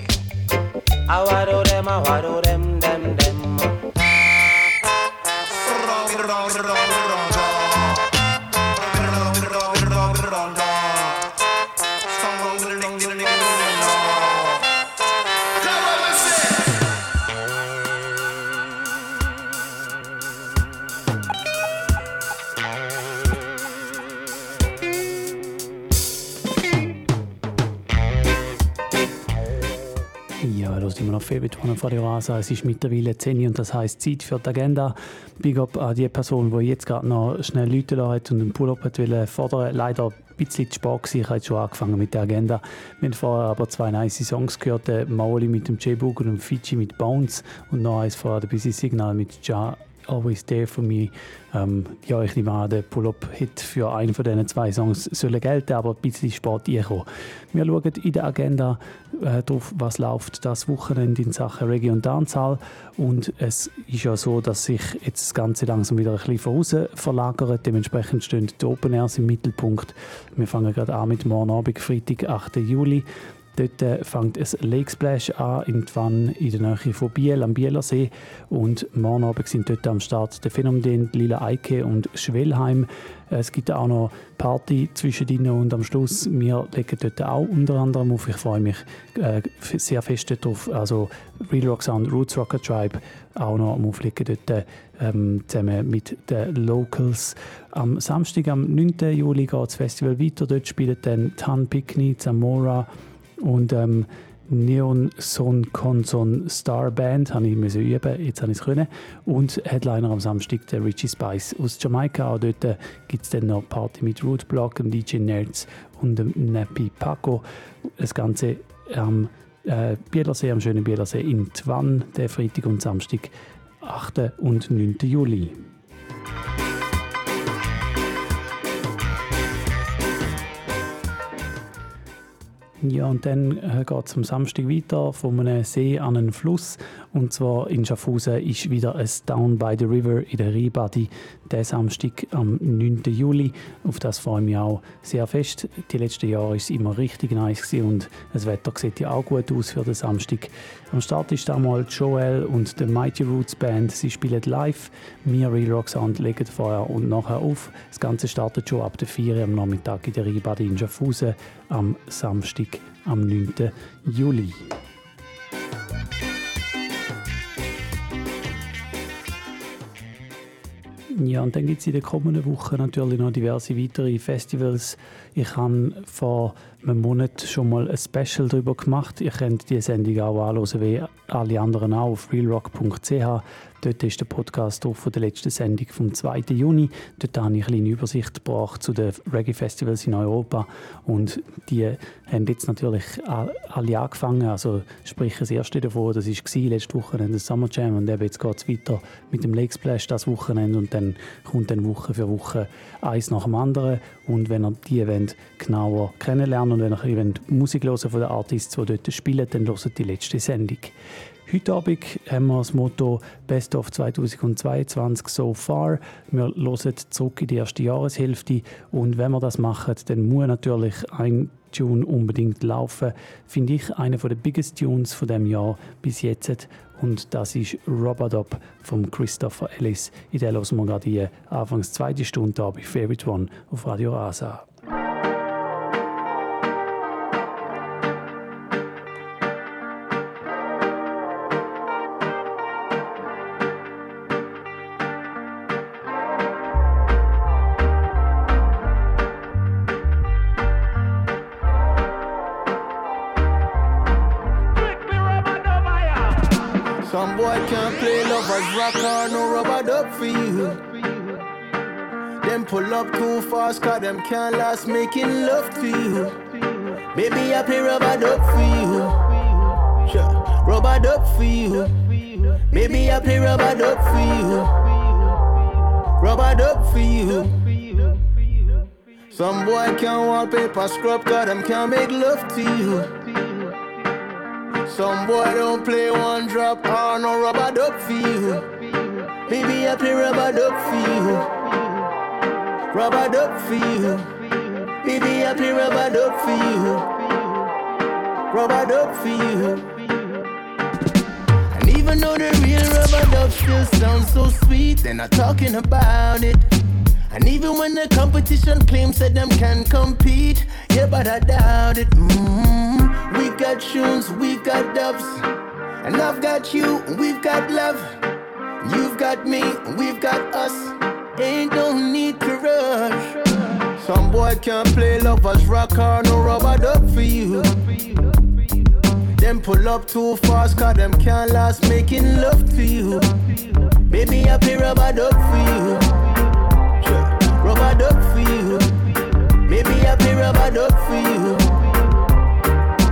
Speaker 4: Rasa. Es ist mittlerweile 10 Uhr und das heisst Zeit für die Agenda. Big up an die Person, die jetzt gerade noch schnell Leute hat und einen Pull-up fordern. Leider ein bisschen zu spät. Ich habe jetzt schon angefangen mit der Agenda. Wir haben vorher aber zwei nice Songs gehört. Maoli mit dem J-Book und Fiji mit Bounce und noch eins vorher der Busy Signal mit Ja Always There for Me. Ähm, ja, ich nehme an, der Pull-Up-Hit für einen von diesen zwei Songs soll gelten, aber ein bisschen spät einkommen. Wir schauen in der Agenda äh, drauf, was läuft das Wochenende in Sachen Reggae und Dancehall. Und es ist ja so, dass sich jetzt das Ganze langsam wieder ein bisschen voraus verlagert. Dementsprechend stehen die Open Airs im Mittelpunkt. Wir fangen gerade an mit morgen Abend, Freitag, 8. Juli. Dort äh, fängt ein Lake Splash an, irgendwann in der Nähe von Biel, am Bielersee. Und morgen Abend sind dort am Start der Phänomen, Lila Eike und Schwellheim. Es gibt auch noch Party zwischen ihnen und am Schluss, wir legen dort auch unter anderem auf. Ich freue mich äh, sehr fest darauf. Also Real Rock Sound, Roots Rocker Tribe auch noch am Auflegen dort ähm, zusammen mit den Locals. Am Samstag, am 9. Juli geht das Festival weiter. Dort spielen dann Tan Pickney, Zamora und ähm, Neon Son Conson Star Band habe ich müssen üben, jetzt habe ich es können. Und Headliner am Samstag der Richie Spice aus Jamaika. Auch dort äh, gibt es dann noch Party mit Rootblock, dem DJ Nerds und dem Nappy Paco. Das Ganze am äh, Bielersee, am schönen Bielersee in Twann, der Freitag und Samstag, 8. und 9. Juli. Ja, und dann äh, geht es am Samstag weiter von einem See an einen Fluss. Und zwar in Schaffhausen ist wieder ein Down by the River in der Rheinbadi. Der Samstag am 9. Juli. Auf das freue ich mich auch sehr fest. Die letzten Jahre war es immer richtig nice und das Wetter sieht ja auch gut aus für den Samstag. Am Start ist einmal Joel und die Mighty Roots Band. Sie spielen live. Wir Real Rock Sound legen vorher und nachher auf. Das Ganze startet schon ab der 4 Uhr am Nachmittag in der Rheinbadi in Schaffhausen am Samstag, am 9. Juli. Ja, und dann gibt es in der kommenden Woche natürlich noch diverse weitere Festivals. Ich habe vor einem Monat schon mal ein Special darüber gemacht. Ihr könnt die Sendung auch anhören, wie alle anderen auch, auf realrock.ch. Dort ist der Podcast von der letzten Sendung vom 2. Juni. Dort habe ich eine Übersicht gebracht zu den Reggae-Festivals in Europa. Und die haben jetzt natürlich alle angefangen. Also sprich, das erste davon, das war letzte Woche der Summer Jam. Und jetzt geht es weiter mit dem Lake Splash das Wochenende. Und dann kommt dann Woche für Woche eins nach dem anderen. Und wenn ihr die wollt, genauer kennenlernen und wenn ihr Musik hören von den Artists, die dort spielen, dann hört die letzte Sendung. Heute Abend haben wir das Motto Best of 2022 so far. Wir hören zurück in die erste Jahreshälfte und wenn wir das machen, dann muss natürlich ein Tune unbedingt laufen. Finde ich einer der biggest Tunes von dem Jahr bis jetzt und das ist Robadop von Christopher Ellis. In der hören wir gerade die anfangs zweite Stunde bei Favorite One auf Radio Rasa.
Speaker 21: For you. Them pull up too fast, cause them can't last making love to you. Baby, I play rub-a-dub for you. Sure. Rub-a-dub for you. Baby, I play rub-a-dub for you. Rubber duck for you. Some boy can't wallpaper scrub, cause them can't make love to you. Some boy don't play one drop or no rub-a-dub for you. Baby, I play rub-a-dub for you.
Speaker 8: rub-a-dub for you. Baby, I play rub-a-dub for you. Rub-a-dub for you. And even though the real rub-a-dub still sounds so sweet, they're not talking about it. And even when the competition claims that them can compete, yeah, but I doubt it. mm We got tunes, we got dubs, and I've got you, we've got love. You've got me, we've got us. Ain't no need to rush. Some boy can't play lovers rock or no rub-a-dub for you. Them pull up too fast, cause them can't last making love to you. Baby, I play rub-a-dub for you. Sure. Rub-a-dub for you. Maybe I play rub-a-dub for you.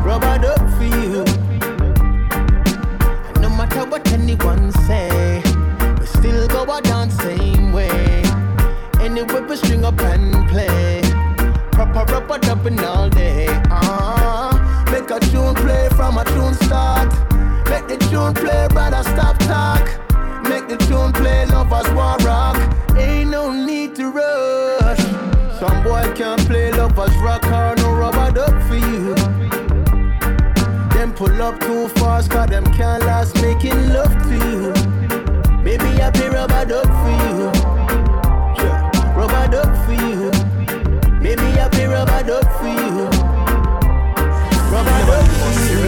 Speaker 8: Rub-a-dub for you. No matter what anyone say, Anyway, we string up and play. Proper rubber dubbing all day. Uh, make a tune play from a tune start. Make the tune play, brother, stop talk. Make the tune play, lovers want rock. Ain't no need to rush. Some boy can't play lovers rock or no rub-a-dub for you. Them pull up too fast, cause them can't last making love to you. Maybe I play rub-a-dub for you. Duck for you. Maybe I play rub-a-dub for you. Rub-a-dub for you.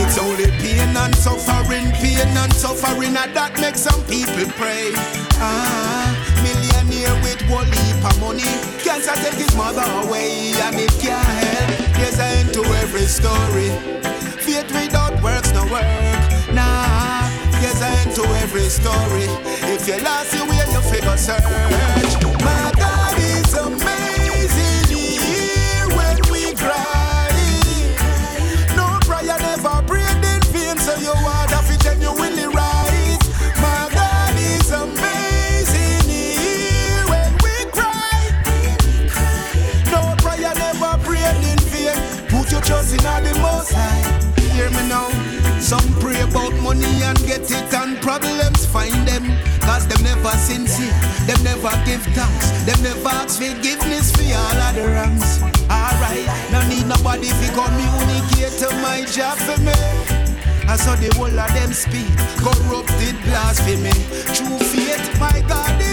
Speaker 29: It's only pain and suffering, pain and suffering, and that makes some people pray. Ah, millionaire with one heap of money, cancer take his mother away, and it can't help. There's an end to every story. Faith without works no work. To every story. If you lost your way, you figure search. My God is amazing. It, and problems find them. Cause them never sincere, them never give thanks, them never ask forgiveness for all of the wrongs. Alright, no need nobody to communicate to my job for me. I saw the whole of them speak, corrupted blasphemy. True faith, my God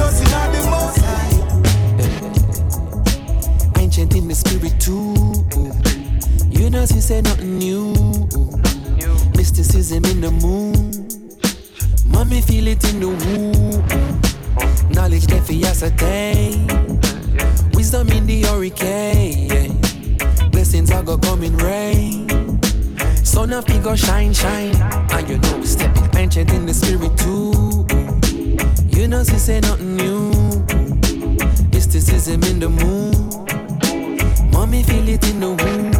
Speaker 29: the Most High. Eh.
Speaker 30: ancient in the spirit too. You know, she said nothing new. Mysticism in the moon. Mommy feel it in the womb. Knowledge that ascertain. Wisdom in the hurricane. Blessings are gonna come in rain. Sun of go shine, shine. And you know, we stepping ancient in the spirit too. You know, she said nothing new. Mysticism in the moon. Mommy feel it in the womb.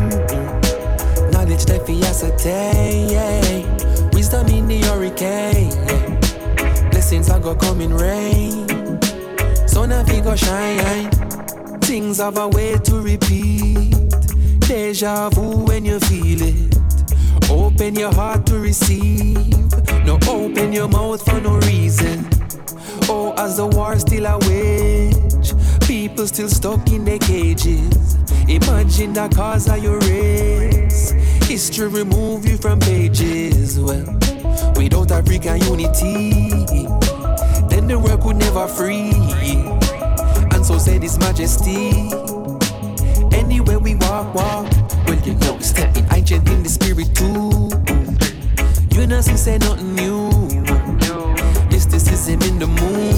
Speaker 30: Knowledge that we ascertain. Wisdom in the hurricane. Blessings are gonna come in rain. Sun of go shine. Things have a way to repeat. Deja vu when you feel it. Open your heart to receive. No open your mouth for no reason. Oh, as the war still a wage, people still stuck in their cages. Imagine the cause of your race. History remove you from pages. Well, without African unity, then the world could never free. And so said His Majesty. Anywhere we walk, walk. Well, you know, we stepping ancient in the spirit too. You know, she say nothing new. Mysticism in the moon.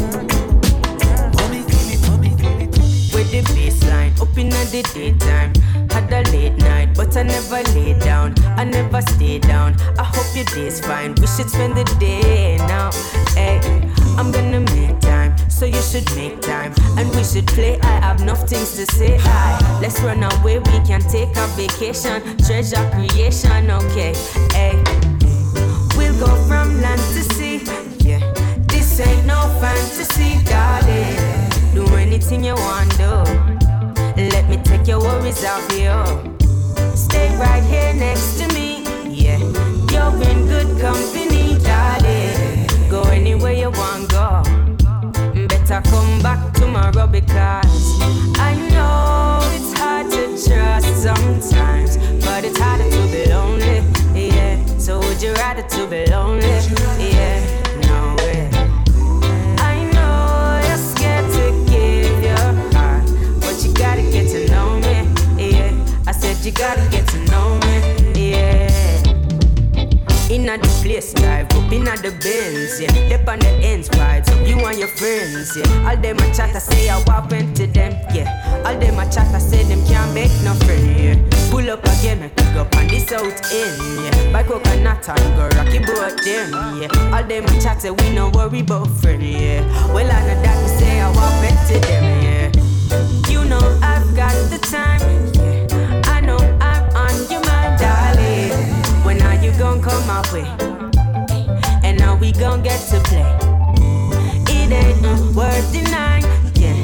Speaker 6: With the baseline, up in the daytime. Had a late night, but I never lay down. I never stay down. I hope your day's fine. We should spend the day now. Hey, I'm gonna make time, so you should make time. And we should play. I have enough things to say. Hi, let's run away. We can take a vacation. Treasure creation, okay. Hey. We'll go from land to sea. This ain't no fantasy, darling. Do anything you want, do. Let me take your worries off you. Stay right here next to me. Yeah, you're in good company, darling. Go anywhere you want, go. Better come back tomorrow because I know it's hard to trust sometimes, but it's harder to be lonely. Yeah, so would you rather to be lonely? Yeah, you gotta get to know me. Yeah. Inna the place, drive up inna the Benz, yeah. Dip on the ends, vibes up you and your friends, yeah. All them a chat, I say I walk to them, yeah. All them a chat, I say them can't make no friend, yeah. Pull up again, me pick up on the south end, yeah. Buy coconut and go rocky boat them, yeah. All them a chat, say we no worry about friend, yeah. Well I know that me say I walk went to them, yeah. You know I've got the time, you come my way? And now we gon' get to play. It ain't uh, worth denying. Yeah,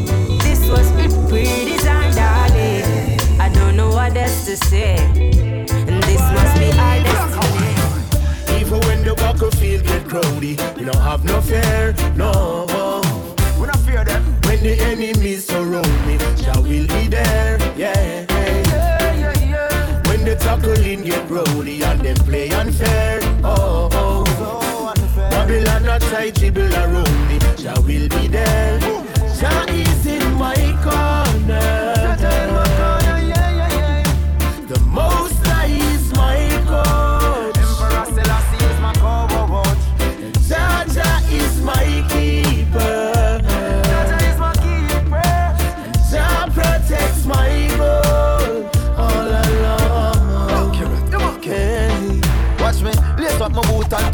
Speaker 6: this was pre-designed, darling. I don't know what else to say. And this must be our destiny.
Speaker 8: Even when the battlefield get rowdy, we don't have no fear, no. We don't fear them. When the enemies surround me, Jah will be there, yeah. Tackling get rowdy and them play unfair, oh, oh. oh. Babylon not tight, dribble around me, Jah will be there. Jah is in my corner.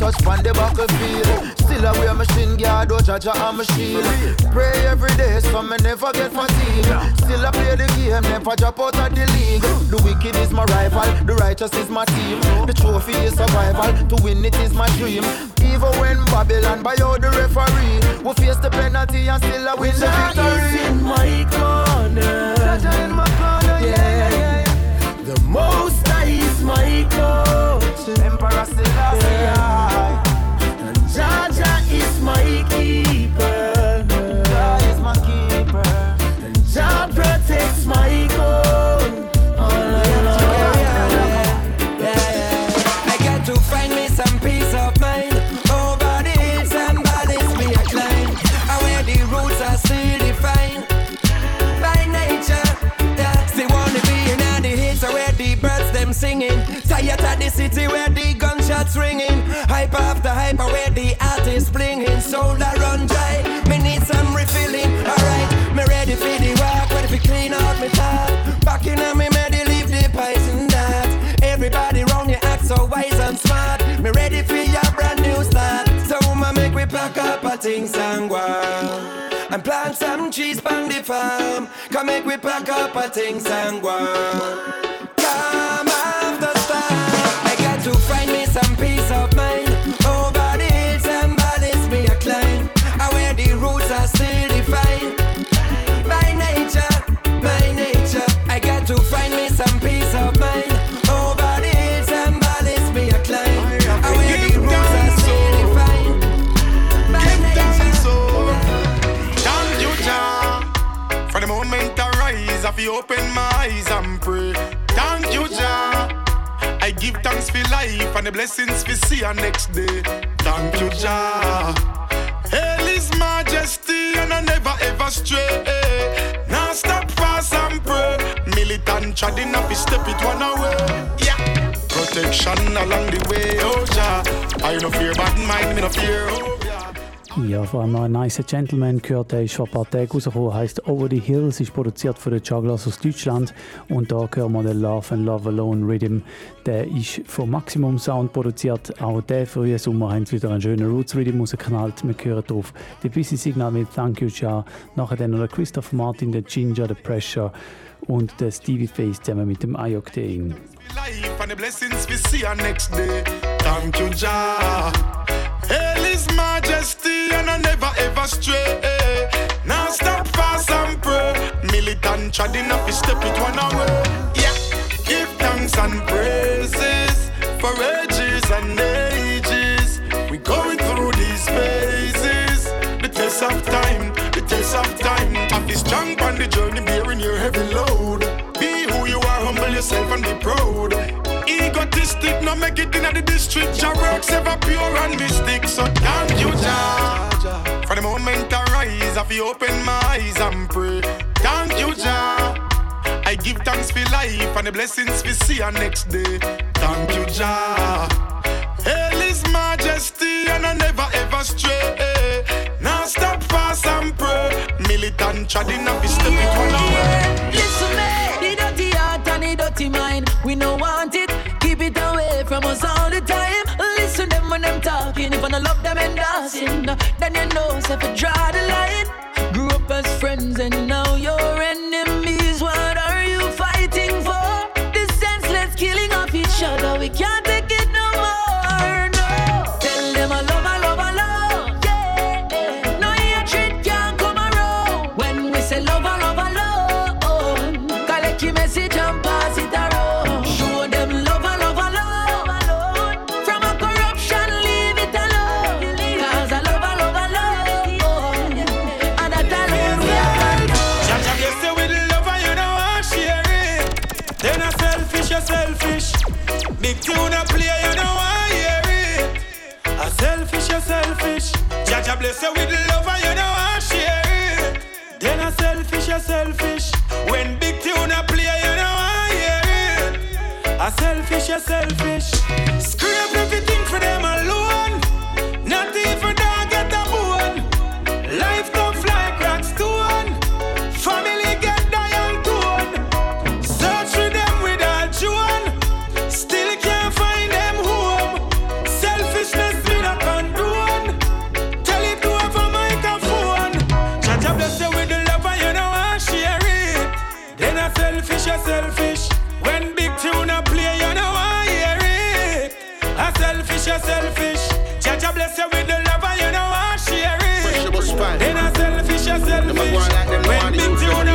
Speaker 14: Touch on the battlefield. Still away machine guard, oh Jaja and my shield. Pray every day so me never get fatigue. Still I play the game, never drop out of the league. The wicked is my rival, the righteous is my team. The trophy is survival, to win it is my dream. Even when Babylon buy out the referee, we face the penalty and still I win the
Speaker 8: Jah is in my corner.
Speaker 14: Jaja in my corner, yeah, yeah, yeah.
Speaker 8: The most high is my coach. Emperor Selassie. And
Speaker 31: gunshots ringing. Hype after hype where the artists blinging. Soul that run dry. Me need some refilling. Alright, me ready for the walk. Ready for clean out me thought. Back in me ready leave the and that. Everybody round you act so wise and smart. Me ready for your brand new start. So ma make we pack up a things and go. And plant some trees on the farm. Come make we pack up a things and go
Speaker 8: open my eyes and pray. Thank you, Jah. I give thanks for life and the blessings we see our next day. Thank you, Jah. Hail His Majesty and I never ever stray. Now stop fast and pray. Militant treading up, step it one away. Yeah. Protection along the way, oh Jah. I no fear bad mind, me no fear. Oh.
Speaker 4: Ja, vor allem noch ein nice Gentleman gehört, der ist vor ein paar Tagen rausgekommen, heisst Over the Hills, ist produziert von den Jugglers aus Deutschland und da hören wir den Love and Love Alone Rhythm, der ist von Maximum Sound produziert, auch der frühe Sommer haben sie wieder einen schönen Roots Rhythm rausgeknallt, wir hören drauf die Busy Signal mit Thank You Ja, nachher dann noch der Christopher Martin, der Ginger, der Pressure und der Stevie Face zusammen mit dem Ioctane.
Speaker 13: life and blessings we see our next day. Thank you, Jah. Hail His Majesty and I never ever stray. Now stop fast and pray. Militant treading up, step it one away. Yeah, give thanks and praises for ages and ages. We going through these phases. The test of time, the test of time. Have be strong on the journey, bearing your heavy load. Be who you are, humble yourself and be proud. Egotistic, no make it in the district. Your works ever pure and mystic. So thank you, Jah. For the moment I rise, I feel open my eyes and pray. Thank you, Jah. I give thanks for life and the blessings we see our next day. Thank you, Jah. Hail His Majesty and I never ever stray. Now stop fast and pray. Militant treading up, step it one away.
Speaker 12: Listen, me, the dirty heart and the dirty mind. We no want it, it away from us all the time. Listen them when them talking, if I no love them and dancing, then you know so if you draw the line. Grew up as friends and now you're enemies.
Speaker 13: Jah Jah bless you with love and you know I share it. Then a selfish, a selfish. When big tune a play, you know I hear it. A selfish, a selfish. Scrape everything for them selfish, a selfish. When big tune a play, you know I hear it. A selfish, a selfish. Jah bless you with the love you know I share it. Then a selfish, a selfish. When big tune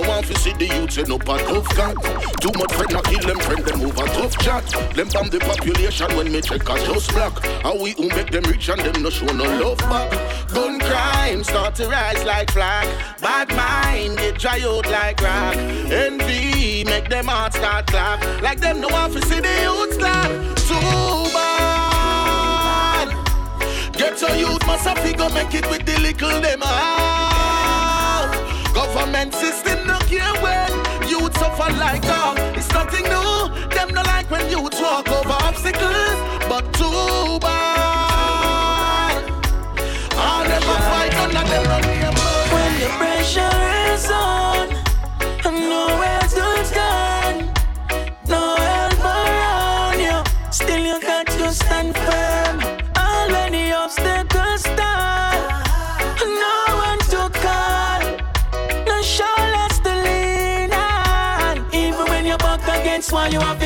Speaker 32: no want to see the youths in up a tough gang. Too much friend not kill them friend them over tough chat. Them bomb the population when me check a just black. How we who make them rich and them no show no love back. Gun crime start to rise like flag. Bad mind get dry out like rock. Envy make them heart start clap. Like them no want to see the youths clap. Too bad. Get your youth must have figure make it with the little them out. Government system no care when youth suffer like dog. It's nothing new. Them no like when youth walk over obstacles, but too bad.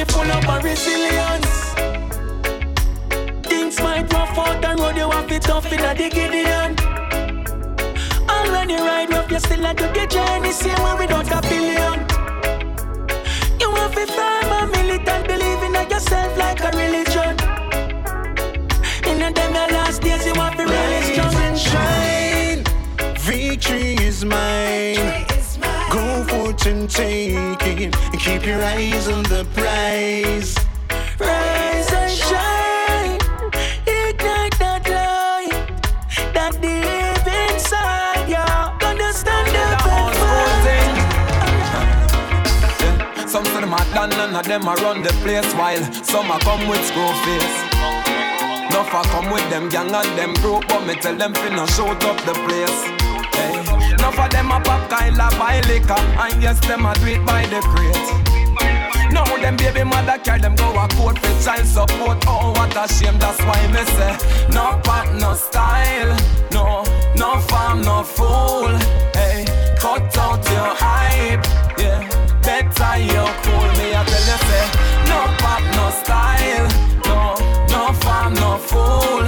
Speaker 12: One, you have to pull up a resilience. Things might rough out the road, you have to tough in a Gideon. And when you ride rough, you still have to the journey, same way without a billion. You have to firm and militant, believing in yourself like a religion. In the them your last days, you have to really strong and
Speaker 32: shine. Victory is mine. And take it. Keep your eyes on the prize.
Speaker 12: Rise and shine, ignite that light that deep inside you. Understand the
Speaker 30: Some of them are done, none of them are run the place while some are come with screw face. Enough I come with them gang and them group, but me tell them finna shoot up the place. Hey. Enough of them a pop kind of buy liquor, and yes, them a do it by the crate.
Speaker 33: Now them baby mother carry them go a court for child support. Oh, what a shame, that's why me say no pop, no style, no, no farm, no fool. Hey, cut out your hype, yeah. Better you cool me, I tell you say no pop, no style, no, no farm, no fool.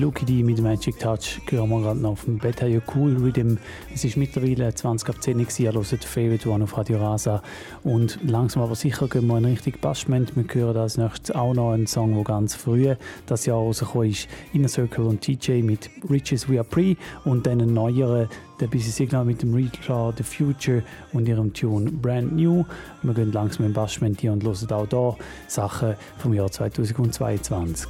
Speaker 4: Lucky D mit Magic Touch hören wir gerade noch auf dem Beta ja cool Rhythm. Es ist mittlerweile 20 ab 10 gewesen, ihr hört Favorite One auf Radio Rasa und langsam aber sicher gehen wir in Richtung Bashment. Wir hören als nächstes auch noch einen Song, der ganz früh das Jahr rausgekommen ist. Inner Circle und TJ mit Riches We Are Pre und dann ein neueren, der Busy Signal mit dem Reclaw The Future und ihrem Tune Brand New. Wir gehen langsam in Bashment hier und hören auch da Sachen vom Jahr 2022.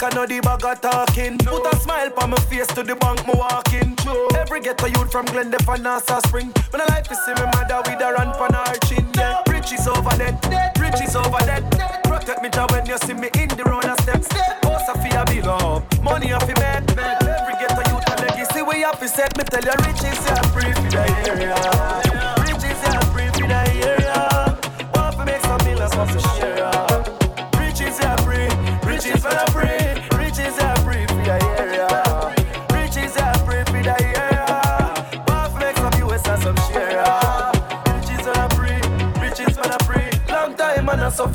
Speaker 8: Man, I make another bag of talking. Put a smile on my face to the bank, me walking. Every ghetto youth from Glendale and Nassau Spring. When I like to see me mother with a run for her chin. Yeah, riches over there, riches over there. Protect me job when you see me in the road and steps. Oh, Sophia be love, money off your bed. Every ghetto youth a legacy we have to set. Me tell you, riches yeah, free for the area.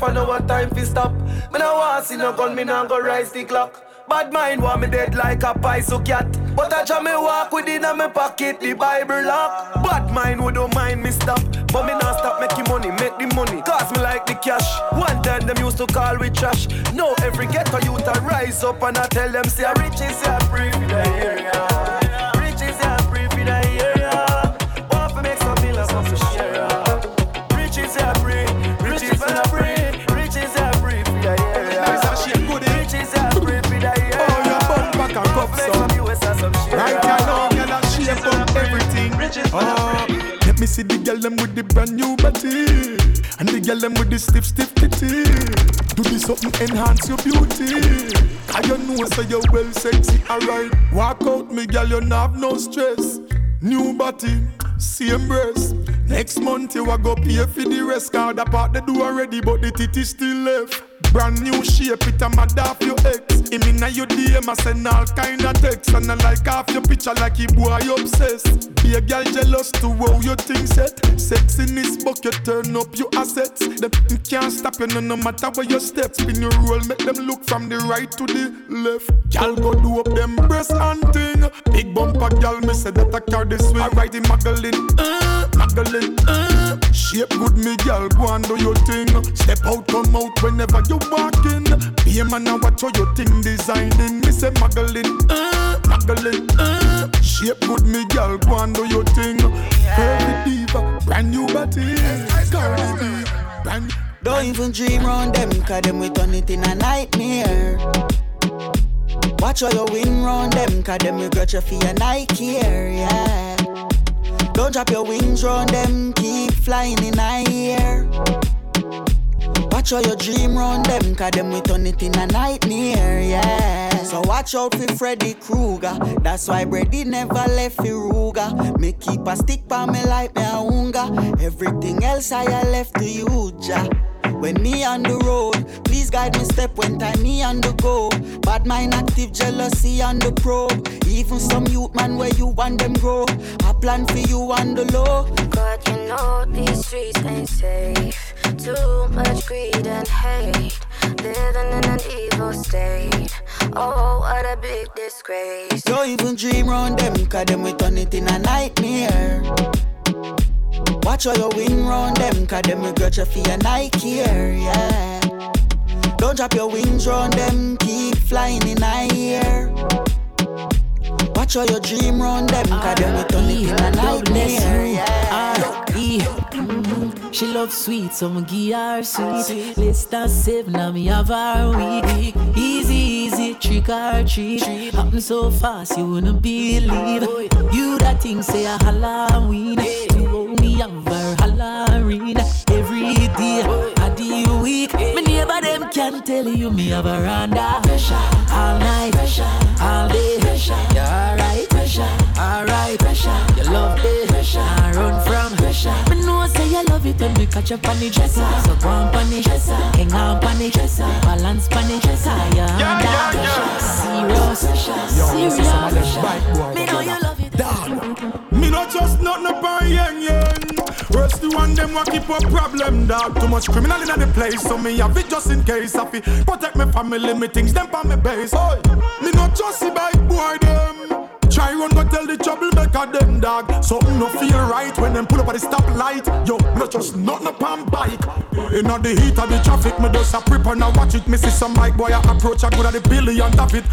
Speaker 8: Suffer, no what time fi stop. Me no want see no gun, me no go rise the clock. Bad mind want me dead like a paiso cat. But I jam me walk with it in my pocket, the Bible lock. Bad mind would don't mind me stop. But me not stop making money, make the money. Cause me like the cash. One time them used to call we trash. Now every ghetto youth I rise up and I tell them say riches are free the area.
Speaker 13: Oh, let me see the girl them with the brand new body, and the girl them with the stiff, stiff titty. Do this something enhance your beauty. Cause you know so you're well sexy, alright. Walk out, me girl, you not have no stress. New body, same breast. Next month you a go pay for the rest. Cause the part they do already, but the titty still left. Brand new shape, it a mad off your ex. Him inna your DM, I send all kind of texts. And I like half your picture like he boy obsessed. Be a girl jealous to how your thing set. Sexiness book, you turn up your assets. Them can't stop you no, no matter where you step. Spin your roll, make them look from the right to the left. Girl go do up them breast and thing. Big bumper girl, me say that I carry this way. Alright, the muggling, uh, muggling, uh. Shape good, me girl, go and do your thing. Step out, come out whenever you walk in. Be a man and watch how your thing designing. Me say muggling, uh, muggling, uh. Shape good, me girl, go and do your thing. Curvy diva, brand new body. Cardi B, brand
Speaker 21: Don't even dream round them, cause them we turn it in a nightmare. Watch how you win round them, cause them you for your Nike here, yeah. Don't drop your wings round them, keep flying in the air. Watch how you dream round them, cause them we turn it in a nightmare, yeah. So watch out for Freddy Krueger. That's why Brady never left for Ruger. Me keep a stick by me like me a hunger. Everything else I left to you, ja. When me on the road, please guide me step when time me on the go. Bad mind active jealousy on the probe. Even some youth man where you want them grow. I plan for you on the low.
Speaker 23: God, you know these streets ain't safe. Too much greed and hate. Living in an evil state. Oh, what a big disgrace.
Speaker 21: Don't even dream round them, cause them we turn it in a nightmare. Watch how you win round them, cause them regret you for your Nike here, yeah. Don't drop your wings round them, keep flying in the air. Watch how you dream round them, cause them we turn it in a nightmare, yeah.
Speaker 12: R.E. Mhm. She love sweet, so me give her sweet. Less than seven, now me have her week. Easy, easy, trick or treat. Happen so fast, you wouldn't believe. You that thing say a Halloween. You owe me her Halloween. Every day, of the week. Me neighbor them can tell you me have her under. All night, all day. You're alright? Alright. You love it. I run from. pressure. Me know say you love it when we catch up on the dresser. So go on on the dresser, hang on on the dresser, balance on the dresser. Yeah, yeah, yeah. Serious, serious. Me know you love it.
Speaker 13: Me not just nothing upon yang yang. Rest the one them want keep a problem dog. Too much criminal in the place, so me have it just in case. I fi protect my family, me things them on me base. Oi, me not just see bike boy them. Try run go tell the troublemaker them dog. Something no feel right when them pull up at the stoplight. Yo, not just nothing upon bike. Inna the heat of the traffic, me just a prep and I watch it. Me see some bike boy a approach, I good at the billion top it.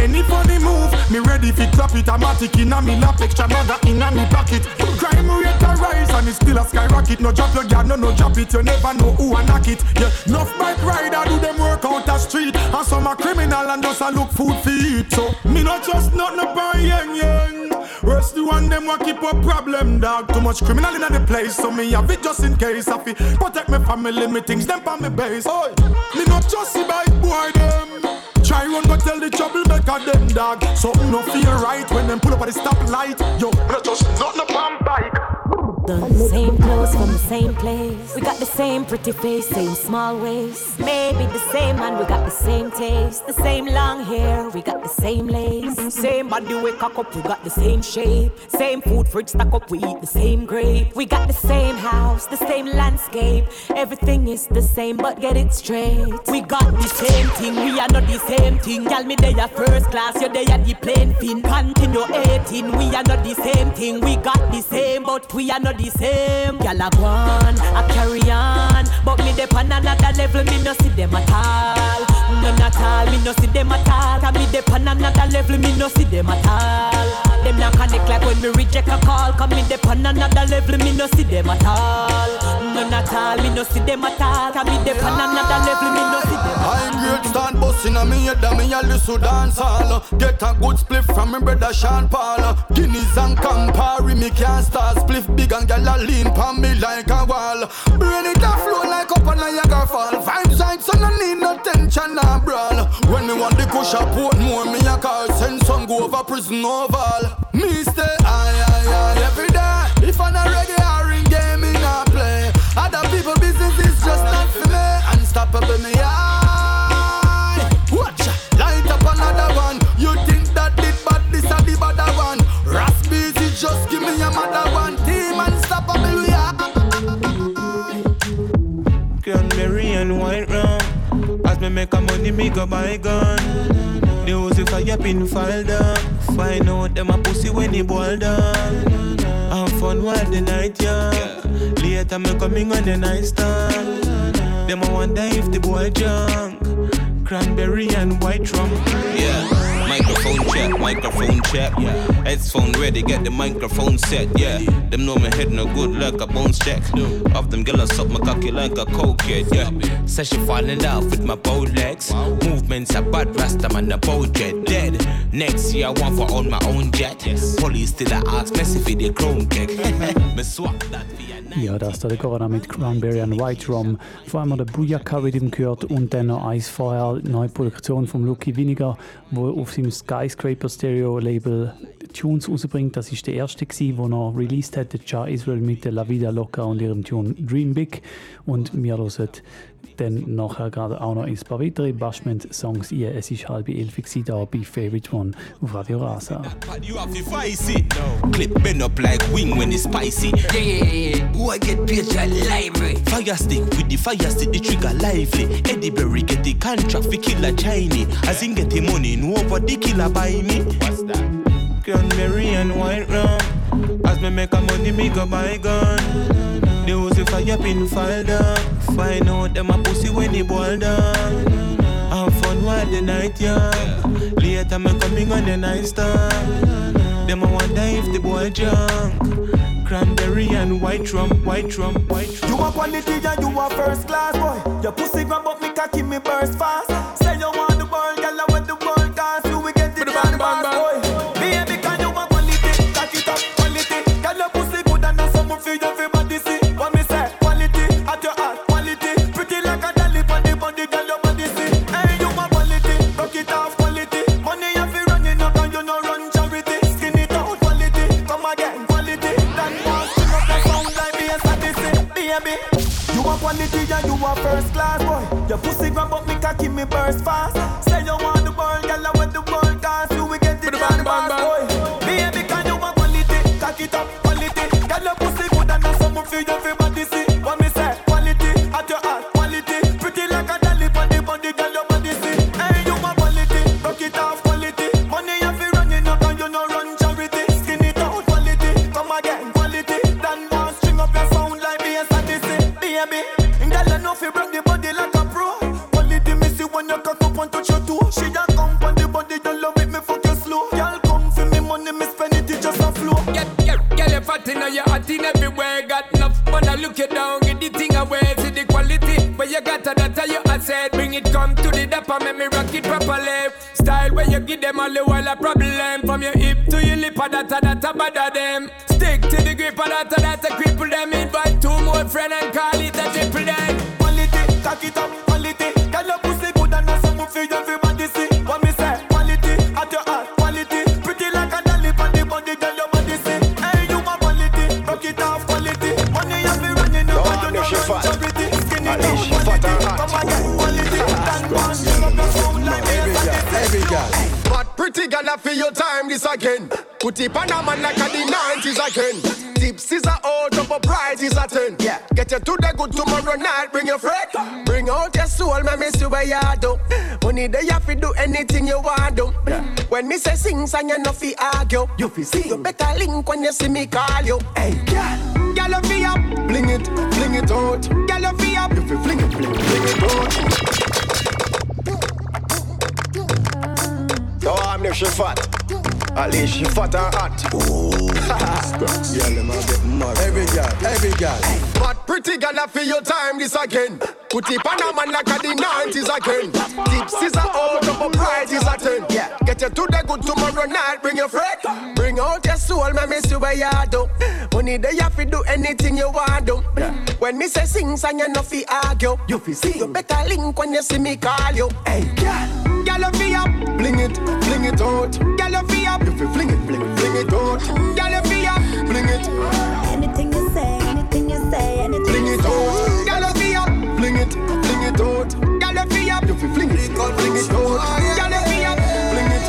Speaker 13: Any funny move, me ready fi clap it. Automatic inna me lap, extra mother inna me pocket. Crime rate a rise and it still a skyrocket. No drop your guard, no no drop it. You never know who a knock it. Yeah, enough bike rider do them work out the street, and some a criminal and just a look food for eat. So me not just nothing upon yang. Rest the one them want keep a problem dog. Too much criminal in the place, so me have it just in case. I fi protect my family, me things them on me base. Oi, me not just see bike boy them. Try run but tell the troublemaker them dog. Something no feel right when them pull up at the stoplight. Yo, me not just nothing upon bike.
Speaker 34: The same clothes from the same place. We got the same pretty face, same small waist. Maybe the same man, we got the same taste. The same long hair, we got the same lace. Same body we cock up, we got the same shape. Same food fridge stack up, we eat the same grape. We got the same house, the same landscape. Everything is the same, but get it straight. We got the same thing, we are not the same thing. Tell me they are first class, you they are the plane fin. Continue 18, we are not the same thing. We got the same, but we are not the same. Gyal a go on, a carry on, but me dey on another level. Me no see them at all, none at all. Me no see them at all. Me dey on another level. Me no see them at all. Them not connect like when me reject a call. Cause me dey on another level. Me no see them at all, none at all. Me no see them at all. Cause me dey on another level. Me no see them.
Speaker 14: I'm great stand busting on me head and me a listen dance all Get a good split from me brother Sean Paul Guinness and Campari me can't start split big and gyal a lean pon me like a wall Brain it a flow like up a Niagara fall Fine side so no need no tension and brawl. When me want the kush up, put more me a call. Send some go over prison oval. Me stay high, high, every day. If I'm not ready, I ring game in not play. Other people business is just not for me. Unstoppable me eye.
Speaker 35: Watch, light up another one. You think that did bad, this a the bad one. Raspbees, just give me another one. Team unstoppable we Can Canberry and white rum
Speaker 13: make a money, me go buy gun. The if I pin file down. Find out them a pussy when he boil down. Have fun while the night young. Later me coming on the night stand. Them a wonder if the boy drunk. Cranberry and white rum.
Speaker 36: Yeah, microphone check, microphone check. Yeah. Headphone ready, get the microphone set. Yeah, them know my head no good like a bones check. Of them girls suck my cocky like a cokehead. Yeah, says she fall in love with my bow legs. Movements are bad, rasta man the bow jet dead. Next year I want for own my own jet. Police still a ask me if the chrome cake. me swap that for
Speaker 4: Ja, das da der Corona mit Cranberry and White Rum. Vor allem der Booyaka Rhythm gehört und dann noch eins vorher, neue Produktion von Lucky Winiger, wo auf seinem Skyscraper Stereo Label Tunes rausbringt. Das ist der erste gewesen, wo er released hat, der Ja Israel mit der La Vida Loca und ihrem Tune Dream Big. Und wir hören dann nachher gerade auch noch ein paar weitere Bashment-Songs ein. Es ist halb elf da bei Favorite One auf Radio Rasa.
Speaker 36: You have to fight it. Clip bend up like wing when it's spicy. Yeah, yeah, yeah, I get picture library. Fire stick with the fire stick, the trigger lively. Eddie Berry get the contract for killer Chinese. As in get the money, no over the killer buy me. What's that?
Speaker 13: Cranberry and white rum. As me make a money, me go buy gun. The house if I pin file down. Find out them a pussy when he boil down. Have fun while the night young. Later me coming on the night stand. Them a wonder if the boy drunk. Cranberry and white rum, white rum, white rum.
Speaker 8: You a quality and you a first class boy. Your pussy grab up me cocky me burst fast. Say you want the world, girl, I want the world dance. You will get it done fast, boy. Baby, can you a quality? Cock it up, quality. Girl, your pussy good and that's something for everybody baby. You a quality and you a first class boy. Your pussy grab up me cocky me burst fast. Say you want the world, girl, I want the world dance. You will get it done fast, boy. Baby, can you a quality? Cock it up, quality. Girl, your pussy good and that's something for everybody
Speaker 10: Get you to the
Speaker 8: good
Speaker 35: tomorrow night, bring your friend. Bring out your soul, man, me see where you do. Money they have to do anything you want do. When me say sing, song you no fi argue. You fi sing. You better link when you see me call you. Hey, girl. Girl, you fi up, bling it, bling it out. Girl, you fi up, you fi fling it, fling it, fling it out.
Speaker 37: So I'm the she fat. At least she fat and hot.
Speaker 35: Oh, yeah, them a get mad. Every girl, every girl. But pretty girl, I feel your time this again. Put it on a man like a the 90s again. Tips is a out, up a is a 10. Yeah. Get you to the good tomorrow night, bring your friend. Bring out your soul, man, me see where you do. Money they have to do anything you want do. When me say sing, song you no fi argue. You fi sing. You better link when you see me call you. Hey, girl. Girl, you fi up, bling it, bling it out. Girl, you fi up, you fi fling it, fling it, fling it out. Girl, you fi up, bling it.
Speaker 38: Anything you say, anything
Speaker 35: up, fling it, out. Girl, you fi up, you fi fling it, out, fling it out. Girl, you fi up, fling it.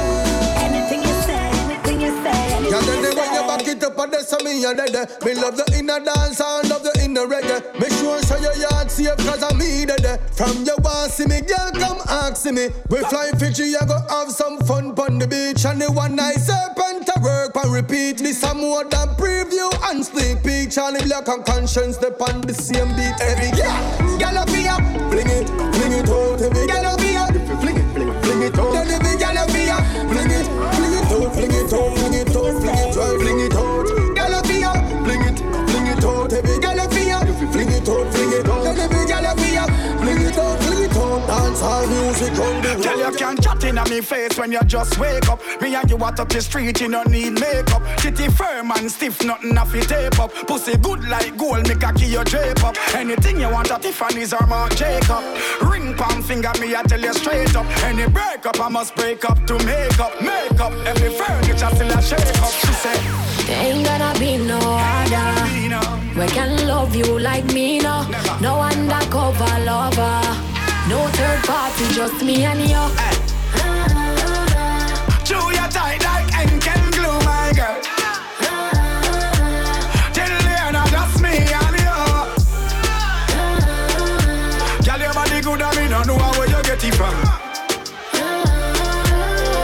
Speaker 38: Anything you say, anything you say,
Speaker 35: Yeah,
Speaker 38: anything
Speaker 35: then
Speaker 38: you
Speaker 35: they when you back it up and that's me and then Me love the inner dance and love the inner reggae. Make sure so your yard safe cause I'm me there. From your want see me, girl, come ask me. We fly Fiji, I go have some fun on the beach. And the one night serpent and repeat. This some more than preview and sneak peek. Charly Black and Konshens, step on the same beat. Every girl, girl up here, fling it, all music on the
Speaker 13: Girl, you can chat in on me face when you just wake up. Me and you walk up the street, you don't need makeup. Titty firm and stiff, nothing off your tape up. Pussy good like gold, make a key your drape up. Anything you want at Tiffany's or Marc Jacob. Ring palm finger, me I tell you straight up. Any breakup, I must break up to make up. Make up, every furniture still a shake up. She said,
Speaker 5: There ain't gonna be no other. We can love you like me now. No undercover lover. No third party, just me and you.
Speaker 13: Chew your tight like Henkel glue, my girl. Till the end, just me and you. Girl, your body good, and me no know where you get it from.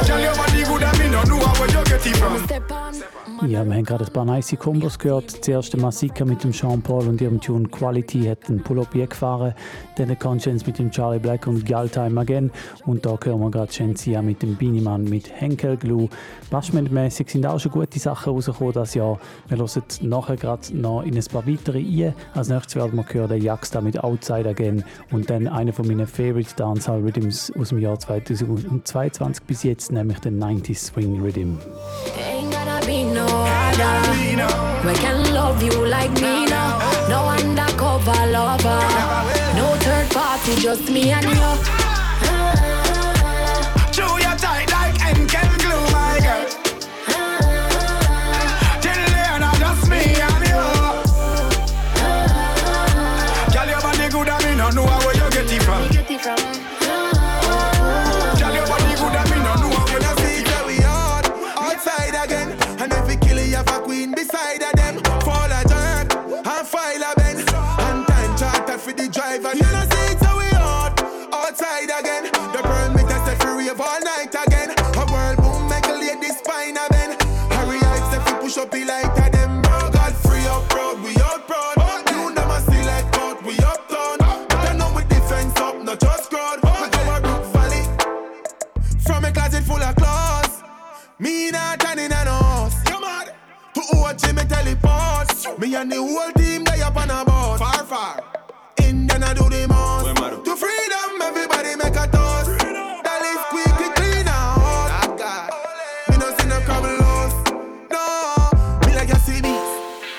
Speaker 13: Girl, your body good, and me no know where you get it from.
Speaker 4: Ja, wir haben gerade ein paar nice Kombos gehört. Zuerst der Masika mit dem Sean Paul und ihrem Tune Quality hat einen Pull-Up gefahren. Dann der Conscience mit dem Charlie Black und Gal Time Again. Und da hören wir gerade Shensia mit dem Beanie mit Henkel Glue. Bashment-mäßig sind auch schon gute Sachen rausgekommen das Jahr. Wir hören nachher gerade noch in ein paar weitere ein. Als nächstes werden wir hören den Jaxta mit Outside Again. Und dann einer von meinen Favorite Dancehall Rhythms aus dem Jahr 2022 bis jetzt, nämlich den 90s Swing Rhythm.
Speaker 5: Ain't gonna be no other. We can love you like me now. No undercover lover. No third party, just me and you.
Speaker 13: Chew your tight like Henkel glue, my girl. And and.
Speaker 35: OG me teleport. Me and the whole team they up on a boat. Far, far. Indian I do the most. To freedom, everybody make a toast. That is quickly clean out. Me no see no problems. No, me like a CB.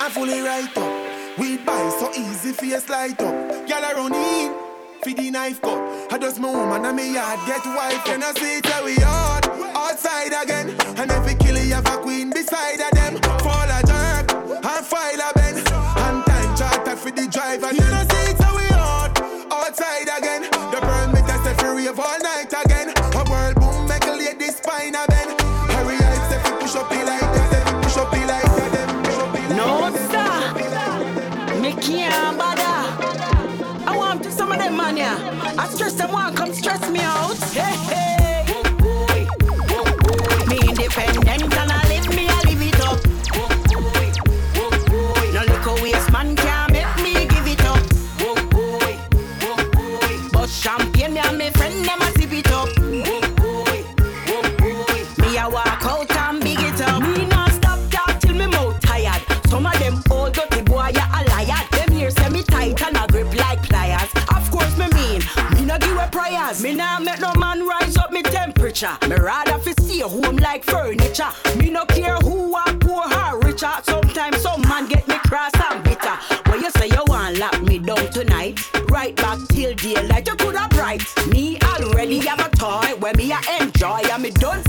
Speaker 35: I'm fully right up. We buy so easy for your slide up. Gyal around in. For the knife cut, I just my woman and me yard get wife and I see it we hard outside again. And every killer you have a queen beside of the driver. You know see it how we hard outside again. The burn me test if rave all night again. A world boom make a lady spine a bend. Harry Hype if you push up the like that, if you push up the like that, them push up the like
Speaker 22: No, sir. Me can't bother. I want to some of them man yeah. I stress them want Me nah make no man rise up me temperature. Me rather fi stay home like furniture. Me no care who are poor or richer. Sometimes some man get me cross and bitter. When you say you want lock me down tonight, right back till daylight you coulda bright. Me already have a toy where me I enjoy and me don't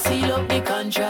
Speaker 12: seal up the contract.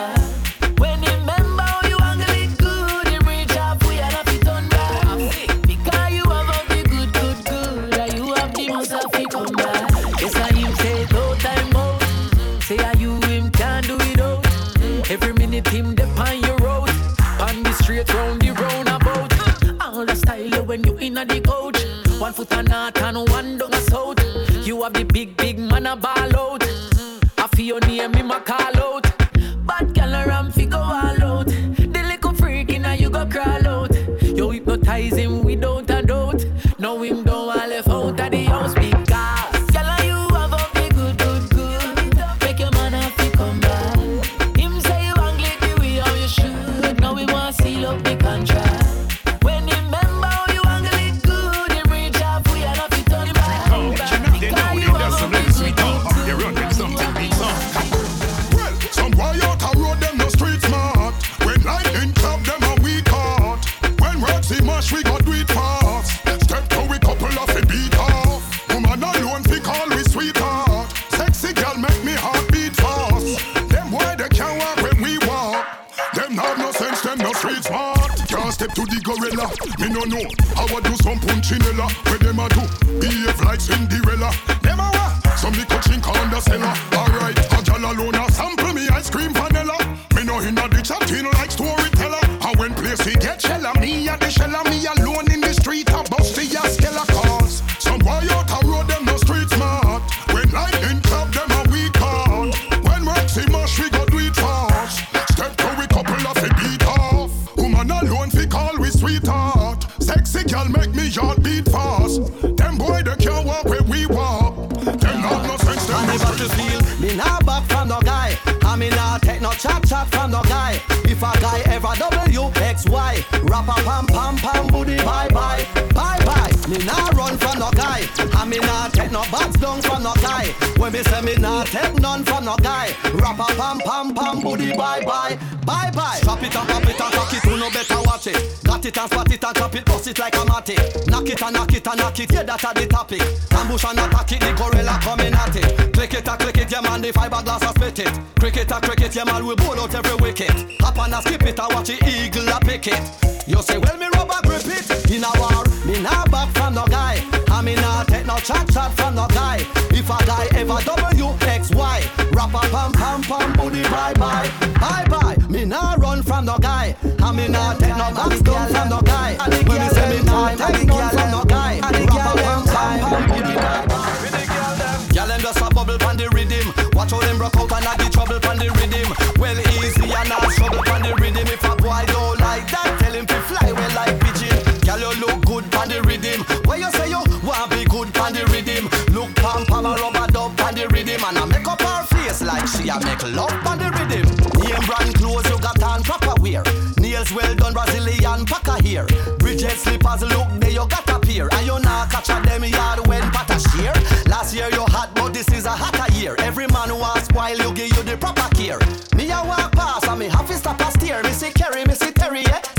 Speaker 39: Face like she a make love pon the rhythm. Name brand clothes you got on proper wear. Nails well done Brazilian packer here. Bridget slippers look there you got a pair. And you not catch a them yard when pat a shear. Last year you had but this is a hotter year. Every man who wants spoil you give you the proper care. Me a walk past and me have to stop a steer. Me see Kerry, me Terry, yeah.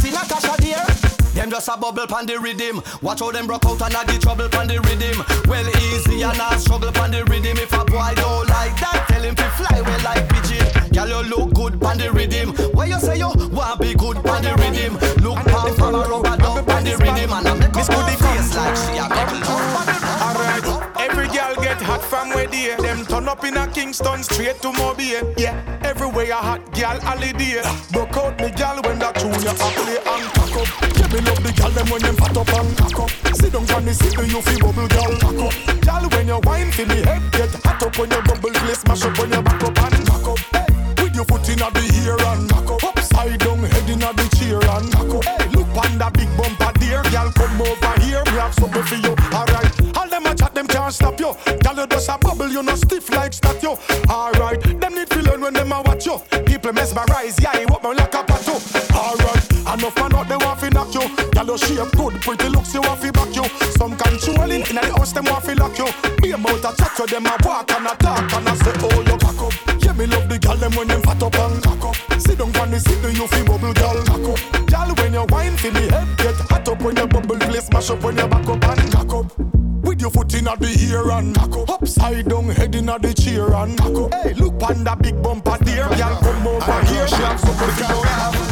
Speaker 39: Just a bubble pon the rhythm. Watch how them broke out and a the trouble pon the rhythm. Well easy and not struggle pon the rhythm. If a boy don't like that, tell him to fly well like pigeon. Girl you look good pon the rhythm. Where you say you want be good pon the rhythm? Look pam pam a rubber dub pon the rhythm and I make up her face like she a make love pon the rhythm.
Speaker 13: Alright, every girl get hot from where they Them turn up in a Kingston straight to Mobile Yeah, everywhere a hot girl holiday Broke out me girl when that tune you a play and girl them when them fat up and cock up. Sit down on the seat you feel bubble girl cock up. Girl when you wine feel me head get hot up. When you bubble play smash up when you back up and cock up. Hey, With your foot in the ear and cock up. Upside down head in the chair and cock up. Hey, Look on that big bumper there Girl come over here. Me have something for you Alright, all them a chat them can't stop you. Girl you just a bubble you no stiff like statue Alright, them need to learn when them a watch you. People mesmerize, yeah, walk me like a pato Alright, enough man out they want fi knock you. Girl you shape good, pretty looks you want fi back you. Some controlling in the house them want fi lock you. Be about a chat to them a walk and a talk And I say oh you cock up. Yeah me love the girl them when them fat up and cock up. Sit down on the seat you fi bubble girl cock up. Girl when you wine fi me head get hot up When you bubble play smash up when you back up and cock up. With your foot in the ear and cock up. Upside down, head in inna the chair and knock up. Hey, look on that big bumper there, girl come over here. She have something to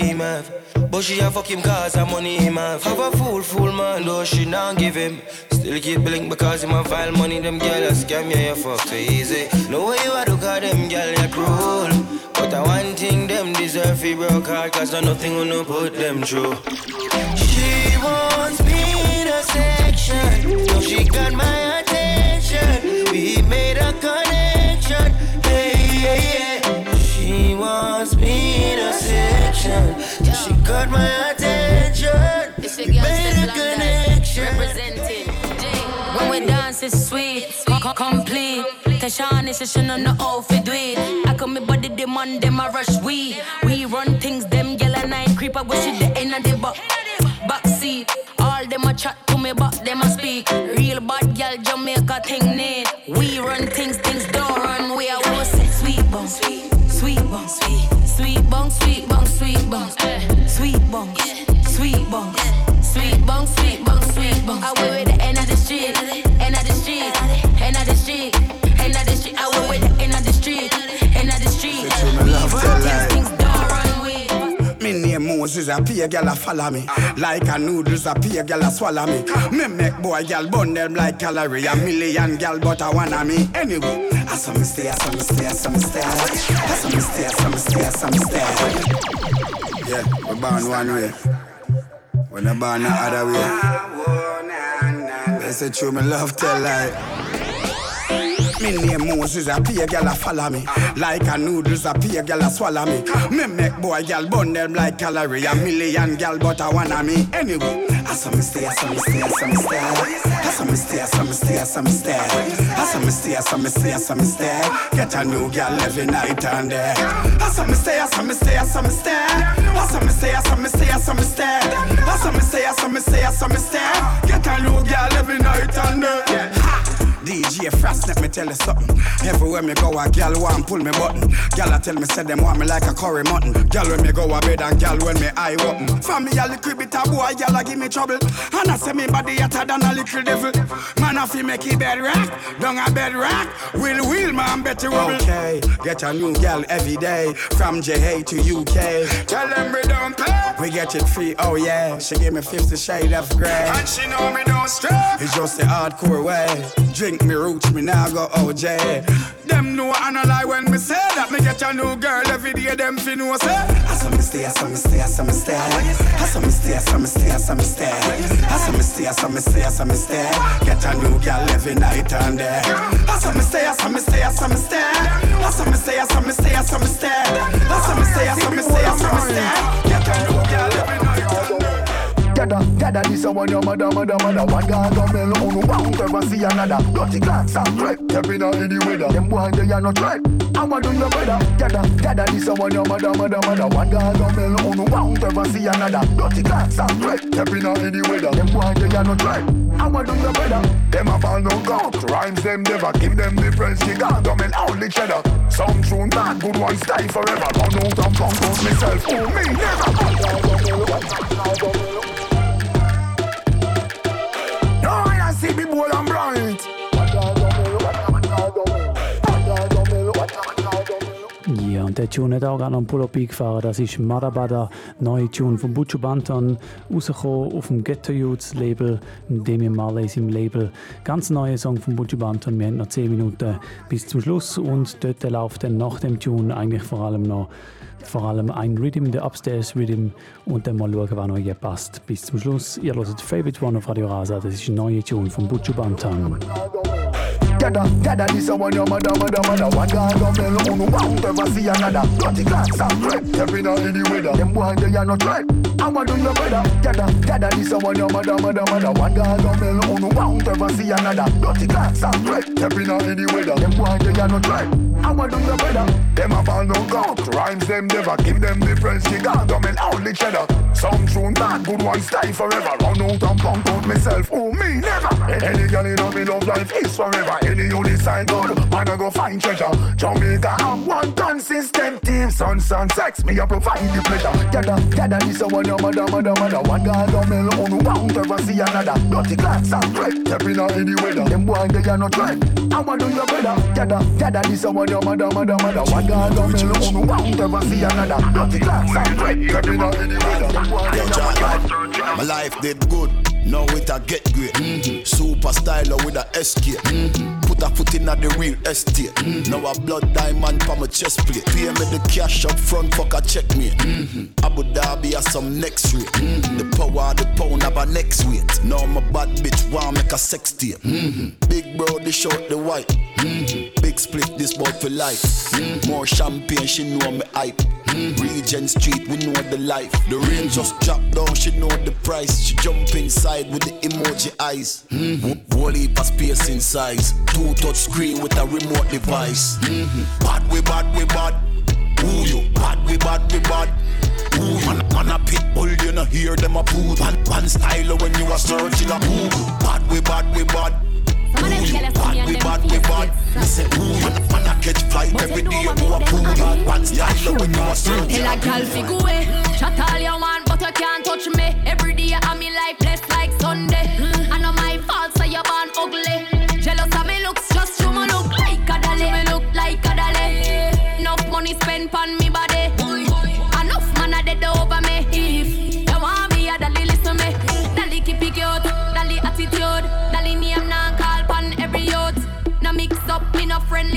Speaker 31: him have. But she a fuck him cause her money him have. Have a fool, fool man, though she not give him. Still keep blink because him a file money, them girl a scam you, you fuck too easy. No way you a look at them girl, you cruel. But I one thing them deserve fi broke heart cause no nothing gonna put them through. She wants me in a section, so she got my attention. We made a connection, section, so she got my attention. We made a connection.
Speaker 40: When we dance it's sweet, co- complete. Tashawn is she know no how fi do. I come me body demand them a rush we. We run things them yellow night creeper we she the end of the back back seat. All them a chat to me but them a speak. Real bad girl Jamaica thing need. We run
Speaker 41: name a pay girl a follow me. Like a noodles, a pay girl a swallow me. Me make boy girl burn them like calorie. A million girl, but I wanna me anyway. I saw me stay, I saw me stay, I saw me stay. I saw me stay, I saw me stay, I saw me stay. Yeah, we born one way. When I born the other way. They say true, me love tell like. Me name Moses, a pay girl a follow me. Like a noodles, a pay girl a swallow me. Me make boy girl burn them like calorie. A million girl, but I wanna me anyway. I saw me stay, I saw me stay, I saw me stay. I saw me stay, I saw me stay, I saw me stay. I saw me stay, I saw me stay, I saw me stay. Get a new girl every night and day. I saw me stay, I saw me stay, I saw me stay. I saw me stay, I saw me stay, I saw me stay. I saw me stay, I saw me stay, I saw me stay. Get a new girl every night and day. DJ Frost, let me tell you something. Everywhere me go, a gal want pull me button. Gal a tell me say them want me like a curry mutton. Gal when me go a bed and gal when me eye open. Me a little bit a boy, gal a give me trouble. And I say me body hotter than a little devil. Man a fi make it bed rock, down a bed rock. Will wheel man better rubble. Okay, get a new gal every day from JA to UK. Tell them we don't pay. We get it free, oh yeah. She give me 50 shade of grey. And she know me don't stray. It's just the hardcore way. Drink me roots, me now go OJ. Them know I no lie when me say that me get a new girl every day. Them fi know say. I saw me stay, I saw me stay, I saw me stay. I saw me stay, I saw me stay, I saw me stay. I saw me stay, I saw me stay, I saw me stay. Get a new girl every night and day. I saw me stay, I saw me stay, I saw me stay. I saw me stay, I saw me stay, I saw me stay. I saw me stay, I saw me stay, I saw me stay. Get a new girl
Speaker 29: Dada, dada, this a one your mother, mother, mother. One guy go mel, unu won't ever see another. Dirty clocks and threat, stepping out in the weather. Them boy, they are no threat, I want to your brother. Dada, dada, this a one your mother, mother, mother. One guy go mel, unu won't ever see another. Dirty clocks and threat, stepping out in the weather. Them boy, they are no threat, I want to your brother. Them a fall no count, rhymes them never. Give them the friends, she got. Them all the cheddar Some tune bad, good ones die forever. Run out and pump out myself, oh me never I see me bold and bright.
Speaker 4: Ja, und der Tune hat auch gerade noch einen Pull-Up eingefahren. Das ist Madabada, neue Tune von Buccio Banton, rausgekommen auf dem Ghetto Youths Label, Demian Marley im Label. Ganz neuer Song von Buccio Banton. Wir haben noch 10 Minuten bis zum Schluss und dort läuft dann nach dem Tune eigentlich vor allem noch vor allem ein Rhythm, der Upstairs Rhythm und dann mal schauen, noch hier passt. Bis zum Schluss, ihr hört Favorite One auf Radio Rasa, das ist eine neue Tune von Buccio Banton.
Speaker 29: Gather, gather this a one your mother, mother, mother. One guy go bell, uno won't ever see another. Dirty glass and crap, stepping out in the weather. Them boy they are not right, I'ma do your better? Gather, gather this a one your mother, mother, mother. One guy go bell, uno won't ever see another. Dirty glass and crap, stepping out in the weather. Them boy they are not right, I'ma do your better? Them a fall no coke, rhymes them never Give them the French kick out, only cheddar Some tune bad, good one stay forever. Run out and punk out myself, oh me never? Any girl in me love life is forever Any you decide good, I go find treasure. Jamaica have one done system Team. Son son sex, me a provide the pleasure. Gather, gather this a one your mother, mother, mother One guy go mel on won't ever see another. Dirty glass and bread, stepping out in the weather. Them boy they are not right, I'ma do your better Gather, gather this a one your mother, mother, mother One guy go mel on won't ever see another. Dirty glass and bread, stepping out in the weather.
Speaker 14: My life did good, now it a get great. Mm-hmm. Super styler with a SK. Mm-hmm. Put a foot in at the real estate. Mm-hmm. Now a blood diamond for my chest plate. Pay me the cash up front, fuck a check me. Mm-hmm. Abu Dhabi has some next rate. Mm-hmm. The power of the pound have a next weight. Now my bad bitch want make a sex tape. Mm-hmm. Big bro, the short, the white. Mm-hmm. Big split, this boy for life. Mm-hmm. More champagne, she know me hype. Mm-hmm. Regent Street, we know the life. The rain just drop down, she know the price. She jump inside with the emoji eyes. Whole heap space in size. Two touch screen with a remote device. Mm-hmm. Bad we bad we bad. Who you? Bad we bad we bad. Ooh, man, man a pit bull, you know hear them a poo. One, one style when you a searching a poo. Bad we bad we bad. Bad we bad we bad. Me say ooh, man, man a catch flight every day. you a poo. One style when you a searching
Speaker 42: Tell
Speaker 14: a
Speaker 42: girl fi go away. Chat all you want but you can't touch me. Every day I'm in life blessed like Sunday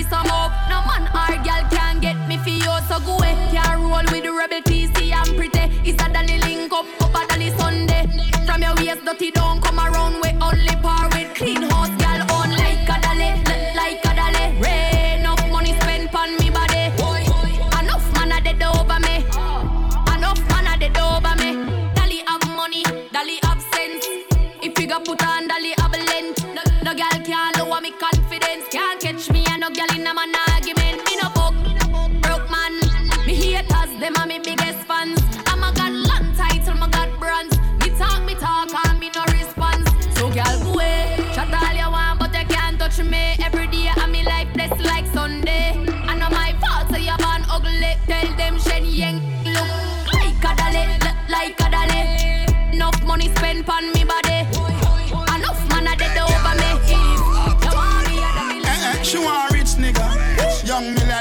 Speaker 42: some up. No man or girl can get me for you, so go away. Can't roll with the rebel TC and pretty. It's a dolly link up, up a dolly Sunday. From your waist dirty don't come around with only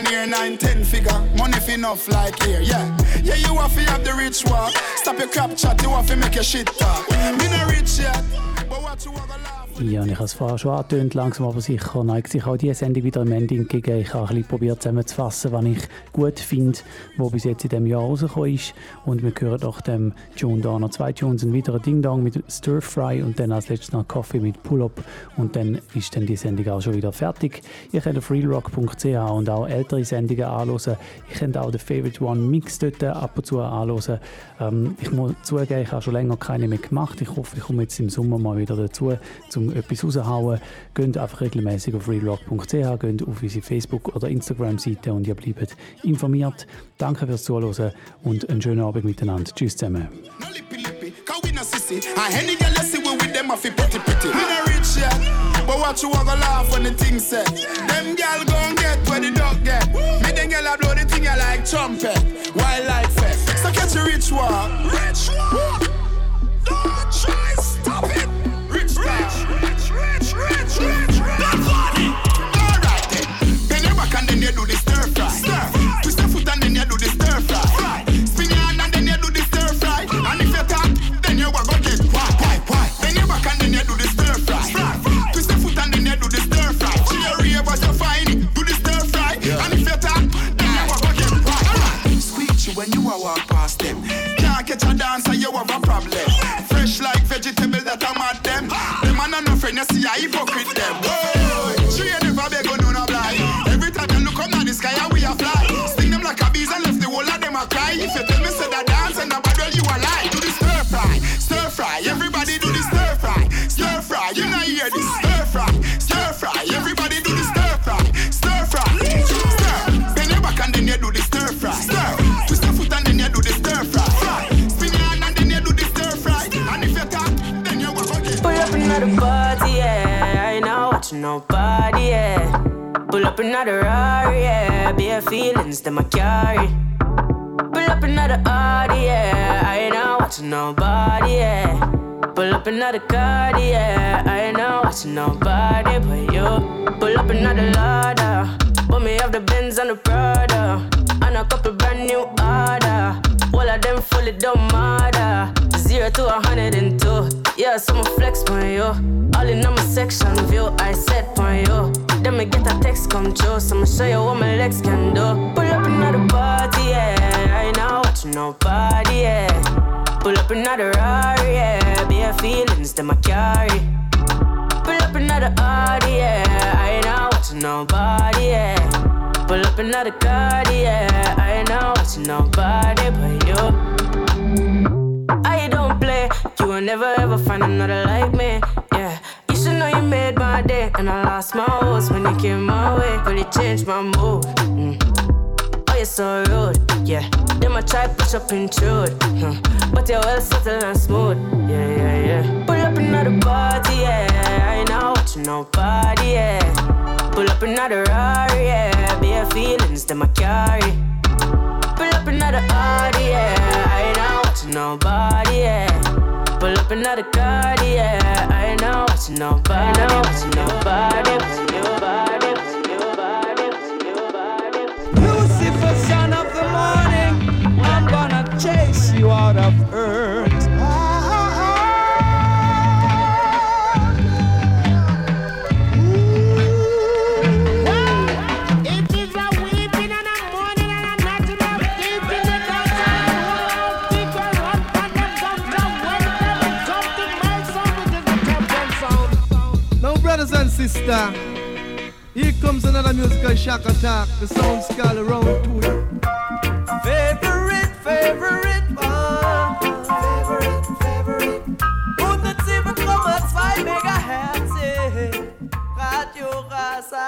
Speaker 41: millionaire, nine, ten figure. Money fi enough like here, yeah. Yeah, you have to have the rich walk. Stop your crap chat, you have to make your shit talk. Me no rich yet, but what you want
Speaker 4: Ja, ich habe es vorher schon angetönt, langsam aber sicher neigt sich auch diese Sendung wieder im Ende entgegen. Ich habe ein bisschen probiert zusammenzufassen, was ich gut finde, was bis jetzt in diesem Jahr rausgekommen ist. Und wir hören nach dem Tune da noch zwei Tunes, ein weiterer Ding Dong mit Stir Fry und dann als letztes noch Coffee mit Pull-Up. Und dann ist dann die Sendung auch schon wieder fertig. Ihr könnt auf realrock.ch und auch ältere Sendungen anhören. Ihr könnt auch den Favorite One Mix dort ab und zu anhören. Ähm, ich muss zugeben, ich habe schon länger keine mehr gemacht. Ich hoffe, ich komme jetzt im Sommer mal wieder dazu, um etwas rauszuhauen. Geht einfach regelmäßig auf realrock.ch, geht auf unsere Facebook- oder Instagram-Seite und ihr bleibt informiert. Danke fürs Zuhören und einen schönen Abend miteinander. Tschüss zusammen.
Speaker 41: No sissy girl you see with them off pretty pretty We no rich yet But watch you a laugh when the thing set Them girl gon' get where the dog get Me them girl a blow the thing you like trumpet Wildlife catch a rich walk dancer, you have a problem. Fresh like vegetable that I'm at them. Them man are no friend, you see I hypocrite
Speaker 6: Watching nobody, yeah. Pull up another Rari, yeah. Bare feelings that I carry. Pull up another Audi, yeah. I ain't not watching nobody, yeah. Pull up another card, yeah. I ain't not watching nobody but you. Pull up another ladder. But me have the Benz and the Prada. And a couple brand new order. All of them fully don't matter. Zero to a hundred and two. Yeah, so I'ma flex on you. All in on my section view, I set on you. Then me get a text come true, so I'ma show you what my legs can do. Pull up another party, yeah. I ain't not watching nobody, yeah. Pull up another Rari, yeah. Bare feelings that I carry. Pull up another Audi, yeah. I ain't not watching nobody, yeah. Pull up another card, yeah. I ain't not watching nobody but you. I don't play, you will never ever find another like me, yeah. You should know you made my day, and I lost my horse when you came my way. Really changed my mood. Mm. Oh, you're so rude, yeah. Them I try push up intrude, huh. but you're well settled and smooth, yeah, yeah, yeah. Pull up another party, yeah. I ain't not watching nobody, yeah. Pull up another Rari, yeah. Bare feelings them I carry. Pull up another Audi, yeah. I nobody, yeah. Pull up another card, yeah. I ain't not watching nobody, watching nobody, watching nobody.
Speaker 43: Lucifer, son of the morning, I'm gonna chase you out of earth.
Speaker 44: sister. Here comes another musical shock attack. The sound's called around to it.
Speaker 43: Favorite, favorite. Favorite, favorite. 107,5 megahertz. Radio Rasa.